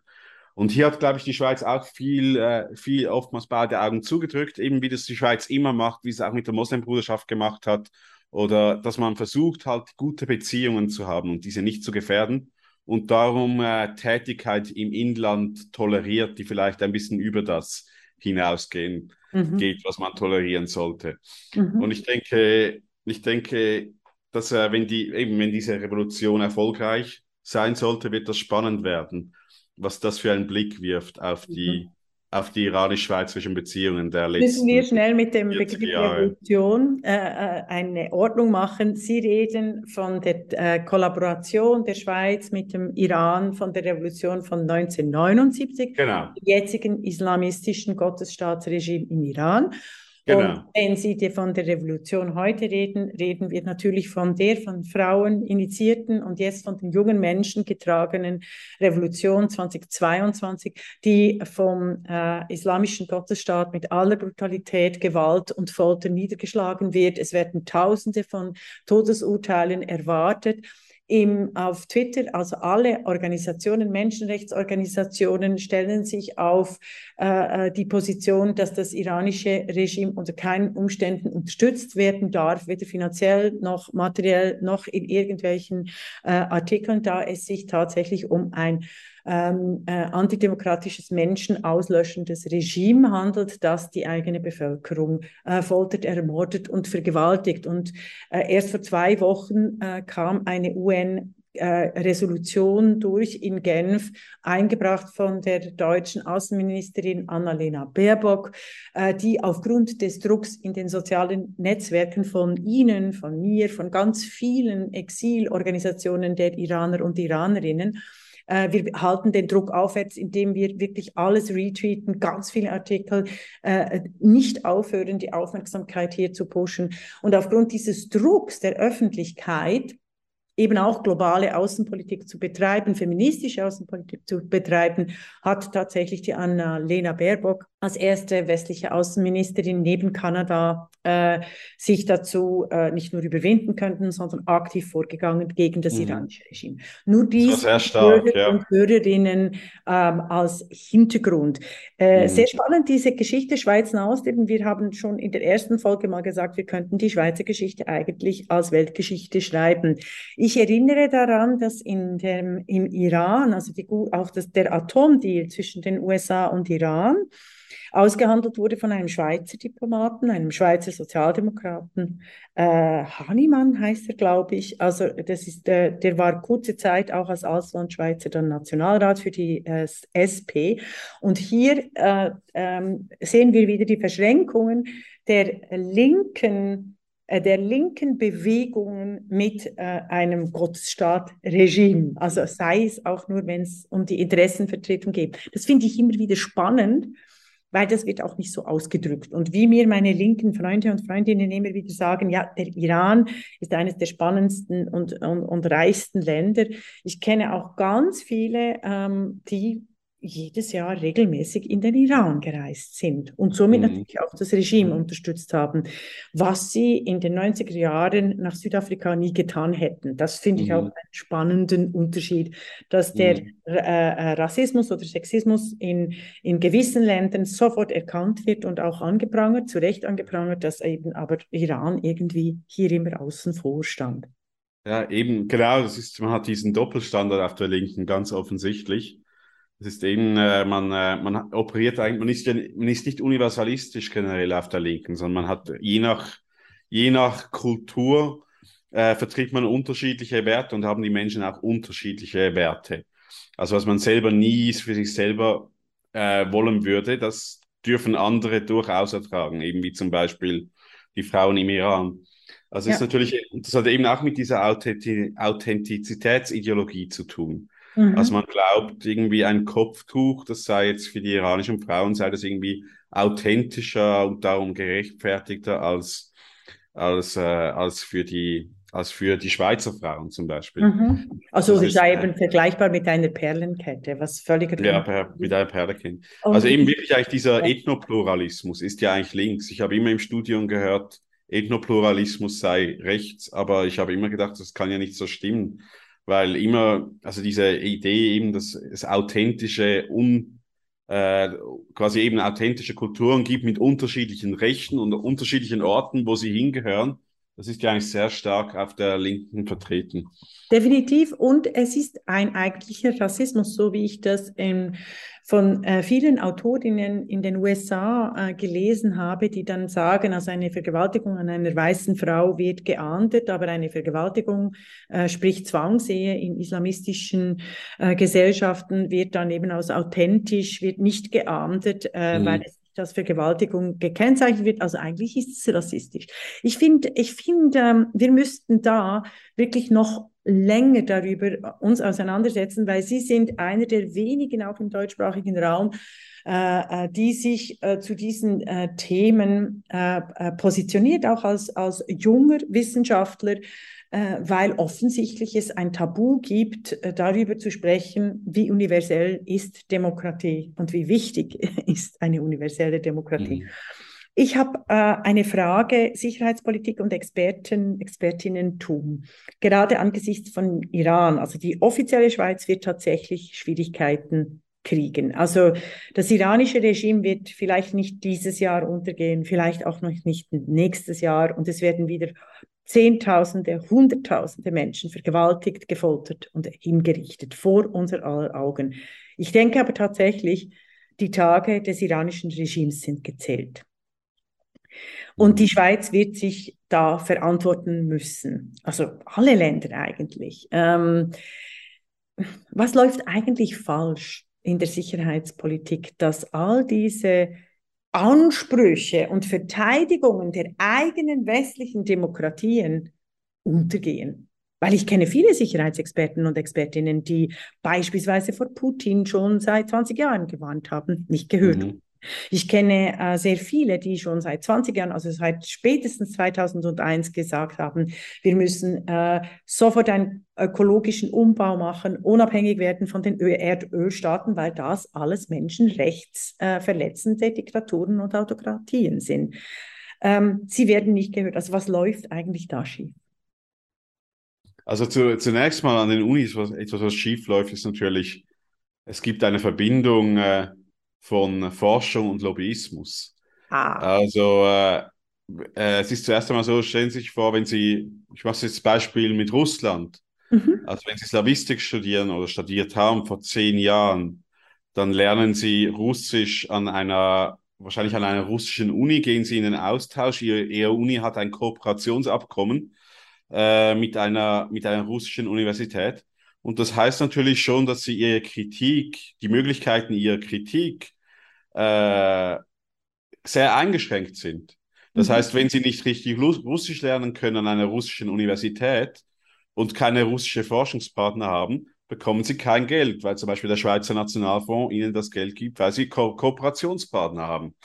B: Und hier hat, glaube ich, die Schweiz auch viel, äh, viel oftmals beide Augen zugedrückt, eben wie das die Schweiz immer macht, wie es auch mit der Moslembruderschaft gemacht hat, oder dass man versucht, halt gute Beziehungen zu haben und diese nicht zu gefährden und darum äh, Tätigkeit im Inland toleriert, die vielleicht ein bisschen über das hinausgehen mhm. geht, was man tolerieren sollte. Mhm. Und ich denke, ich denke, dass äh, wenn die eben wenn diese Revolution erfolgreich sein sollte, wird das spannend werden, was das für einen Blick wirft auf die mhm auf die iranisch-schweizerischen Beziehungen der letzten
A: Müssen wir schnell mit dem Begriff Revolution äh, äh, eine Ordnung machen. Sie reden von der äh, Kollaboration der Schweiz mit dem Iran, von der Revolution von 1979,
B: genau.
A: dem jetzigen islamistischen Gottesstaatsregime im Iran. Genau. Und wenn Sie von der Revolution heute reden, reden wir natürlich von der von Frauen initiierten und jetzt von den jungen Menschen getragenen Revolution 2022, die vom äh, islamischen Gottesstaat mit aller Brutalität, Gewalt und Folter niedergeschlagen wird. Es werden Tausende von Todesurteilen erwartet im, auf Twitter, also alle Organisationen, Menschenrechtsorganisationen stellen sich auf äh, äh, die Position, dass das iranische Regime unter keinen Umständen unterstützt werden darf, weder finanziell noch materiell noch in irgendwelchen äh, Artikeln, da es sich tatsächlich um ein ähm, äh, antidemokratisches, menschenauslöschendes Regime handelt, das die eigene Bevölkerung äh, foltert, ermordet und vergewaltigt. Und äh, erst vor zwei Wochen äh, kam eine UN äh, Resolution durch in Genf, eingebracht von der deutschen Außenministerin Annalena Baerbock, äh, die aufgrund des Drucks in den sozialen Netzwerken von Ihnen, von mir, von ganz vielen Exilorganisationen der Iraner und Iranerinnen äh, wir halten den Druck aufwärts, indem wir wirklich alles retweeten, ganz viele Artikel, äh, nicht aufhören, die Aufmerksamkeit hier zu pushen. Und aufgrund dieses Drucks der Öffentlichkeit eben auch globale Außenpolitik zu betreiben, feministische Außenpolitik zu betreiben, hat tatsächlich die Anna-Lena Baerbock als erste westliche Außenministerin neben Kanada äh, sich dazu äh, nicht nur überwinden könnten, sondern aktiv vorgegangen gegen das mhm. iranische Regime. Nur dies
B: Hörer ja.
A: und Hörerinnen ähm, als Hintergrund. Äh, mhm. Sehr spannend diese Geschichte Schweiz-Nahost. Wir haben schon in der ersten Folge mal gesagt, wir könnten die Schweizer Geschichte eigentlich als Weltgeschichte schreiben. Ich erinnere daran, dass in dem, im Iran, also die, auch das, der Atomdeal zwischen den USA und Iran, ausgehandelt wurde von einem Schweizer Diplomaten, einem Schweizer Sozialdemokraten. Äh, Hannemann heißt er, glaube ich. Also das ist, äh, der war kurze Zeit auch als Auslandschweizer dann Nationalrat für die äh, SP. Und hier äh, ähm, sehen wir wieder die Verschränkungen der linken äh, der linken Bewegungen mit äh, einem Gottesstaat-Regime. Also sei es auch nur, wenn es um die Interessenvertretung geht. Das finde ich immer wieder spannend, weil das wird auch nicht so ausgedrückt. Und wie mir meine linken Freunde und Freundinnen immer wieder sagen, ja, der Iran ist eines der spannendsten und, und, und reichsten Länder. Ich kenne auch ganz viele, ähm, die jedes Jahr regelmäßig in den Iran gereist sind und somit mhm. natürlich auch das Regime mhm. unterstützt haben, was sie in den 90er Jahren nach Südafrika nie getan hätten. Das finde ich auch mhm. einen spannenden Unterschied, dass der mhm. äh, äh, Rassismus oder Sexismus in, in gewissen Ländern sofort erkannt wird und auch angeprangert, zu Recht angeprangert, dass eben aber Iran irgendwie hier immer außen vor stand.
B: Ja, eben, genau, das ist, man hat diesen Doppelstandard auf der Linken ganz offensichtlich. Es ist eben, äh, man, äh, man operiert eigentlich, man ist, man ist nicht universalistisch generell auf der Linken, sondern man hat je nach, je nach Kultur äh, vertritt man unterschiedliche Werte und haben die Menschen auch unterschiedliche Werte. Also was man selber nie für sich selber äh, wollen würde, das dürfen andere durchaus ertragen, eben wie zum Beispiel die Frauen im Iran. Also ja. ist natürlich, das hat eben auch mit dieser Authentizitätsideologie zu tun. Mhm. Also man glaubt, irgendwie ein Kopftuch, das sei jetzt für die iranischen Frauen, sei das irgendwie authentischer und darum gerechtfertigter als, als, äh, als für die als für die Schweizer Frauen zum Beispiel.
A: Mhm. Also es sei eben vergleichbar mit einer Perlenkette, was völlig
B: Ja, per, mit einer Perlenkette. Oh. Also eben wirklich eigentlich dieser Ethnopluralismus ist ja eigentlich links. Ich habe immer im Studium gehört, Ethnopluralismus sei rechts, aber ich habe immer gedacht, das kann ja nicht so stimmen, weil immer, also diese Idee eben, dass es authentische, un, äh, quasi eben authentische Kulturen gibt mit unterschiedlichen Rechten und unterschiedlichen Orten, wo sie hingehören, das ist ja eigentlich sehr stark auf der Linken vertreten.
A: Definitiv. Und es ist ein eigentlicher Rassismus, so wie ich das in, von äh, vielen Autorinnen in den USA äh, gelesen habe, die dann sagen, also eine Vergewaltigung an einer weißen Frau wird geahndet, aber eine Vergewaltigung, äh, sprich Zwangsehe in islamistischen äh, Gesellschaften wird dann eben als authentisch, wird nicht geahndet, äh, mhm. weil es dass Vergewaltigung gekennzeichnet wird. Also eigentlich ist es rassistisch. Ich finde, ich finde, ähm, wir müssten da wirklich noch länger darüber uns auseinandersetzen, weil Sie sind einer der wenigen auch im deutschsprachigen Raum, äh, äh die sich äh, zu diesen äh, Themen äh, äh, positioniert, auch als, als junger Wissenschaftler weil offensichtlich es ein Tabu gibt, äh, darüber zu sprechen, wie universell ist Demokratie und wie wichtig ist eine universelle Demokratie. Mhm. Ich habe äh, eine Frage, Sicherheitspolitik und Experten, Expertinnentum. Gerade angesichts von Iran, also die offizielle Schweiz wird tatsächlich Schwierigkeiten kriegen. Also das iranische Regime wird vielleicht nicht dieses Jahr untergehen, vielleicht auch noch nicht nächstes Jahr und es werden wieder Zehntausende, Hunderttausende Menschen vergewaltigt, gefoltert und hingerichtet vor unser aller Augen. Ich denke aber tatsächlich, die Tage des iranischen Regimes sind gezählt. Und die Schweiz wird sich da verantworten müssen. Also alle Länder eigentlich. Ähm, was läuft eigentlich falsch in der Sicherheitspolitik, dass all diese Ansprüche und Verteidigungen der eigenen westlichen Demokratien untergehen. Weil ich kenne viele Sicherheitsexperten und Expertinnen, die beispielsweise vor Putin schon seit 20 Jahren gewarnt haben, nicht gehört. Mhm. Ich kenne äh, sehr viele, die schon seit 20 Jahren, also seit spätestens 2001 gesagt haben, wir müssen äh, sofort einen ökologischen Umbau machen, unabhängig werden von den Erdölstaaten, weil das alles menschenrechtsverletzende äh, Diktaturen und Autokratien sind. Ähm, sie werden nicht gehört. Also was läuft eigentlich da schief?
B: Also zu, zunächst mal an den Unis, was, etwas, was schief läuft, ist natürlich, es gibt eine Verbindung äh, von Forschung und Lobbyismus. Ah. Also äh, äh, es ist zuerst einmal so, stellen Sie sich vor, wenn Sie, ich mache jetzt Beispiel mit Russland, mhm. also wenn Sie Slavistik studieren oder studiert haben vor zehn Jahren, dann lernen Sie Russisch an einer, wahrscheinlich an einer russischen Uni, gehen Sie in den Austausch, Ihre, Ihre Uni hat ein Kooperationsabkommen äh, mit, einer, mit einer russischen Universität und das heißt natürlich schon, dass sie ihre Kritik, die Möglichkeiten ihrer Kritik äh, sehr eingeschränkt sind. Das mhm. heißt, wenn sie nicht richtig Russisch lernen können an einer russischen Universität und keine russische Forschungspartner haben, bekommen sie kein Geld, weil zum Beispiel der Schweizer Nationalfonds ihnen das Geld gibt, weil sie Ko Kooperationspartner haben.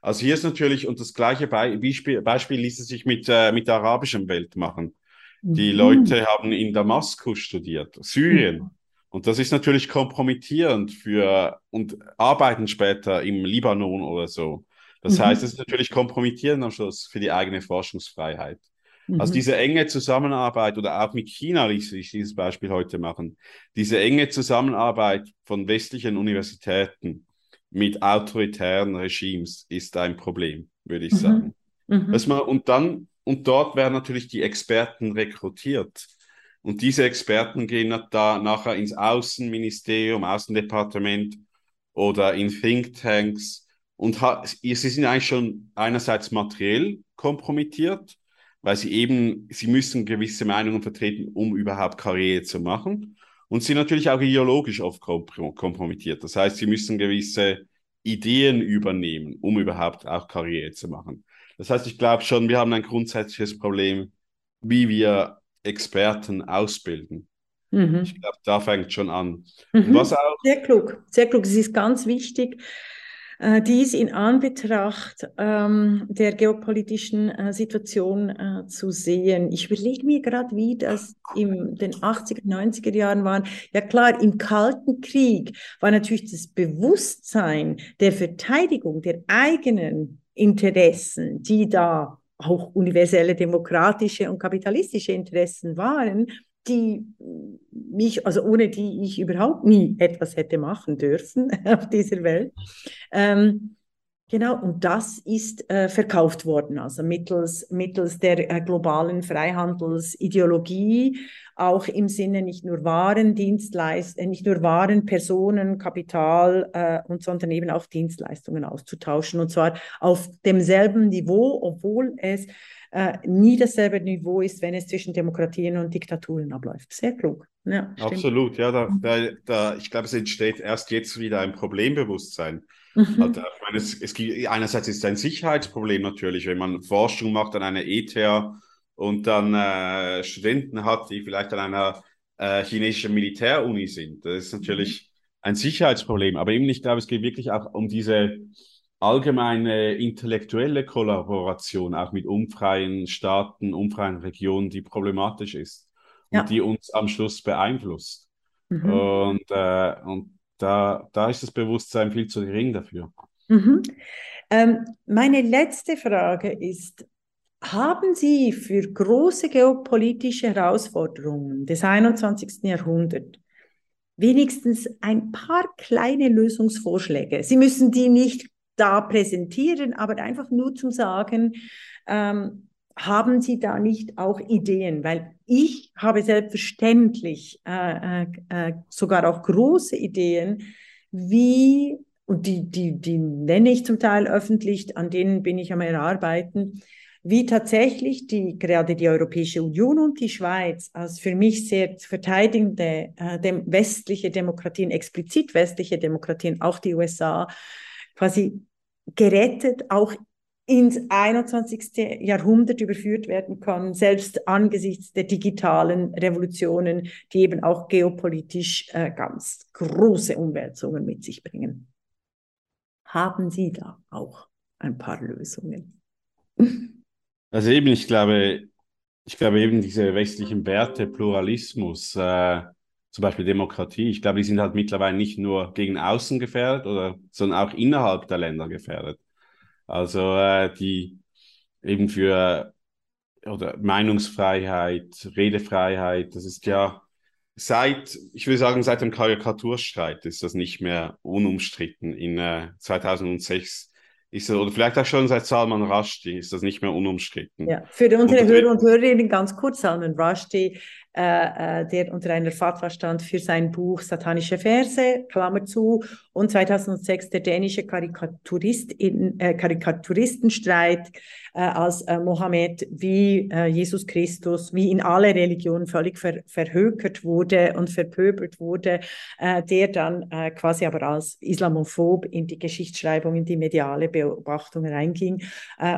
B: Also hier ist natürlich, und das gleiche Be Beispiel, Beispiel ließe sich mit, äh, mit der arabischen Welt machen. Die mhm. Leute haben in Damaskus studiert, Syrien. Mhm. Und das ist natürlich kompromittierend für und arbeiten später im Libanon oder so. Das mhm. heißt, es ist natürlich kompromittierend am Schluss für die eigene Forschungsfreiheit. Also mhm. Also diese enge Zusammenarbeit oder auch mit China ließ sich dieses Beispiel heute machen. Diese enge Zusammenarbeit von westlichen Universitäten mit autoritären Regimes ist ein Problem, würde ich mhm. sagen. Mhm. Man, und dann und dort werden natürlich die Experten rekrutiert. Und diese Experten gehen da nachher ins Außenministerium, Außendepartement oder in Thinktanks und sie sind eigentlich schon einerseits materiell kompromittiert, weil sie eben, sie müssen gewisse Meinungen vertreten, um überhaupt Karriere zu machen. und sind natürlich auch ideologisch oft kompromittiert. Das heißt, sie müssen gewisse Ideen übernehmen, um überhaupt auch Karriere zu machen. Das heißt, ich glaube schon, wir haben ein grundsätzliches Problem, wie wir Experten ausbilden. Mhm. Ich glaube, da fängt schon an.
A: Mhm. Was auch sehr klug, sehr klug. Es ist ganz wichtig, äh, dies in Anbetracht ähm, der geopolitischen äh, Situation äh, zu sehen. Ich überlege mir gerade, wie das in den 80er, 90er Jahren waren. Ja klar, im Kalten Krieg war natürlich das Bewusstsein der Verteidigung der eigenen Interessen, die da auch universelle demokratische und kapitalistische Interessen waren, die mich, also ohne die ich überhaupt nie etwas hätte machen dürfen auf dieser Welt. Ähm, genau, und das ist äh, verkauft worden, also mittels, mittels der äh, globalen Freihandelsideologie, auch im Sinne nicht nur Waren, Dienstleistungen, äh, nicht nur Waren, Personen, Kapital äh, und sondern eben auch Dienstleistungen auszutauschen und zwar auf demselben Niveau, obwohl es äh, nie dasselbe Niveau ist, wenn es zwischen Demokratien und Diktaturen abläuft. Sehr klug.
B: Ja, Absolut, ja. Da, da, da, ich glaube, es entsteht erst jetzt wieder ein Problembewusstsein. Mhm. Also, ich meine, es, es gibt, einerseits ist es ein Sicherheitsproblem natürlich, wenn man Forschung macht an einer ETH und dann äh, Studenten hat, die vielleicht an einer äh, chinesischen Militäruni sind. Das ist natürlich mhm. ein Sicherheitsproblem. Aber eben, ich glaube, es geht wirklich auch um diese allgemeine intellektuelle Kollaboration auch mit unfreien Staaten, unfreien Regionen, die problematisch ist ja. und die uns am Schluss beeinflusst. Mhm. Und, äh, und da, da ist das Bewusstsein viel zu gering dafür.
A: Mhm. Ähm, meine letzte Frage ist, haben Sie für große geopolitische Herausforderungen des 21. Jahrhunderts wenigstens ein paar kleine Lösungsvorschläge? Sie müssen die nicht da präsentieren, aber einfach nur zum Sagen, ähm, haben Sie da nicht auch Ideen? Weil ich habe selbstverständlich äh, äh, äh, sogar auch große Ideen, wie, und die, die, die nenne ich zum Teil öffentlich, an denen bin ich am Erarbeiten, wie tatsächlich die, gerade die Europäische Union und die Schweiz als für mich sehr verteidigende äh, dem, westliche Demokratien, explizit westliche Demokratien, auch die USA, quasi gerettet auch ins 21. Jahrhundert überführt werden kann, selbst angesichts der digitalen Revolutionen, die eben auch geopolitisch äh, ganz große Umwälzungen mit sich bringen. Haben Sie da auch ein paar Lösungen?
B: Also eben, ich glaube, ich glaube eben diese westlichen Werte, Pluralismus, äh, zum Beispiel Demokratie, ich glaube, die sind halt mittlerweile nicht nur gegen außen gefährdet, oder, sondern auch innerhalb der Länder gefährdet. Also äh, die eben für oder Meinungsfreiheit, Redefreiheit, das ist ja seit, ich würde sagen, seit dem Karikaturstreit ist das nicht mehr unumstritten. In äh, 2006 ist das, oder vielleicht auch schon seit Salman Rushdie ist das nicht mehr unumstritten.
A: Ja, für unsere Hörer und Hörerinnen ganz kurz, Salman Rushdie äh, äh, der unter einer Fatwa stand für sein Buch Satanische Verse, Klammer zu, und 2006 der dänische Karikaturist in, äh, Karikaturistenstreit, äh, als äh, Mohammed wie äh, Jesus Christus, wie in alle Religionen völlig ver verhökert wurde und verpöbelt wurde, der dann quasi aber als Islamophob in die Geschichtsschreibung, in die mediale Beobachtung reinging.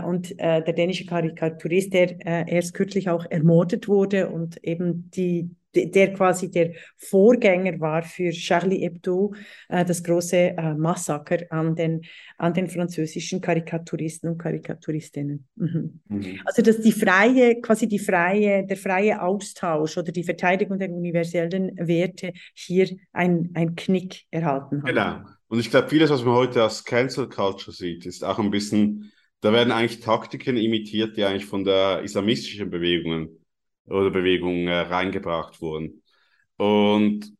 A: und der dänische Karikaturist, der erst kürzlich auch ermordet wurde und eben die, der quasi der Vorgänger war für Charlie Hebdo, äh, das große äh, Massaker an den, an den französischen Karikaturisten und Karikaturistinnen. Mhm. Mhm. Also dass die freie, quasi die freie, der freie Austausch oder die Verteidigung der universellen Werte hier ein, ein Knick erhalten
B: hat. Genau. Und ich glaube, vieles, was man heute als Cancel Culture sieht, ist auch ein bisschen, da werden eigentlich Taktiken imitiert, die eigentlich von der islamistischen Bewegungen oder Bewegung äh, reingebracht wurden. Und,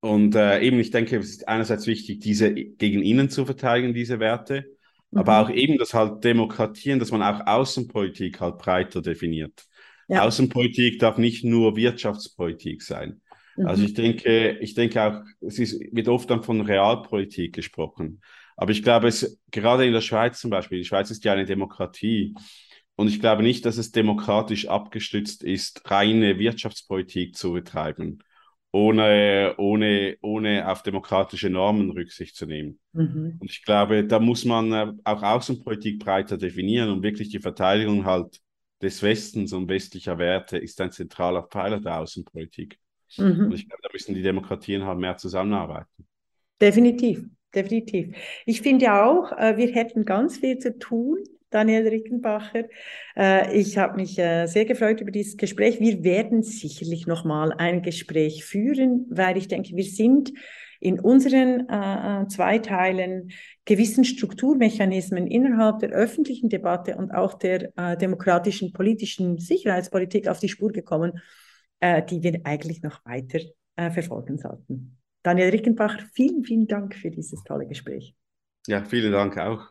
B: und äh, eben, ich denke, es ist einerseits wichtig, diese gegen innen zu verteidigen, diese Werte, mhm. aber auch eben das halt Demokratieren, dass man auch Außenpolitik halt breiter definiert. Ja. Außenpolitik darf nicht nur Wirtschaftspolitik sein. Mhm. Also ich denke, ich denke auch, es ist, wird oft dann von Realpolitik gesprochen. Aber ich glaube, es gerade in der Schweiz zum Beispiel, die Schweiz ist ja eine Demokratie, und ich glaube nicht, dass es demokratisch abgestützt ist, reine Wirtschaftspolitik zu betreiben ohne, ohne, ohne auf demokratische Normen Rücksicht zu nehmen. Mhm. Und ich glaube, da muss man äh, auch Außenpolitik breiter definieren und wirklich die Verteidigung halt des Westens und westlicher Werte ist ein zentraler Pfeiler der Außenpolitik. Mhm. Und ich glaube, da müssen die Demokratien halt mehr zusammenarbeiten.
A: Definitiv, definitiv. Ich finde auch, äh, wir hätten ganz viel zu tun Daniel Rickenbacher. Äh, ich habe mich äh, sehr gefreut über dieses Gespräch. Wir werden sicherlich noch mal ein Gespräch führen, weil ich denke, wir sind in unseren äh, zwei Teilen gewissen Strukturmechanismen innerhalb der öffentlichen Debatte und auch der äh, demokratischen politischen Sicherheitspolitik auf die Spur gekommen, äh, die wir eigentlich noch weiter äh, verfolgen sollten. Daniel Rickenbacher, vielen, vielen Dank für dieses tolle Gespräch.
B: Ja, vielen Dank auch.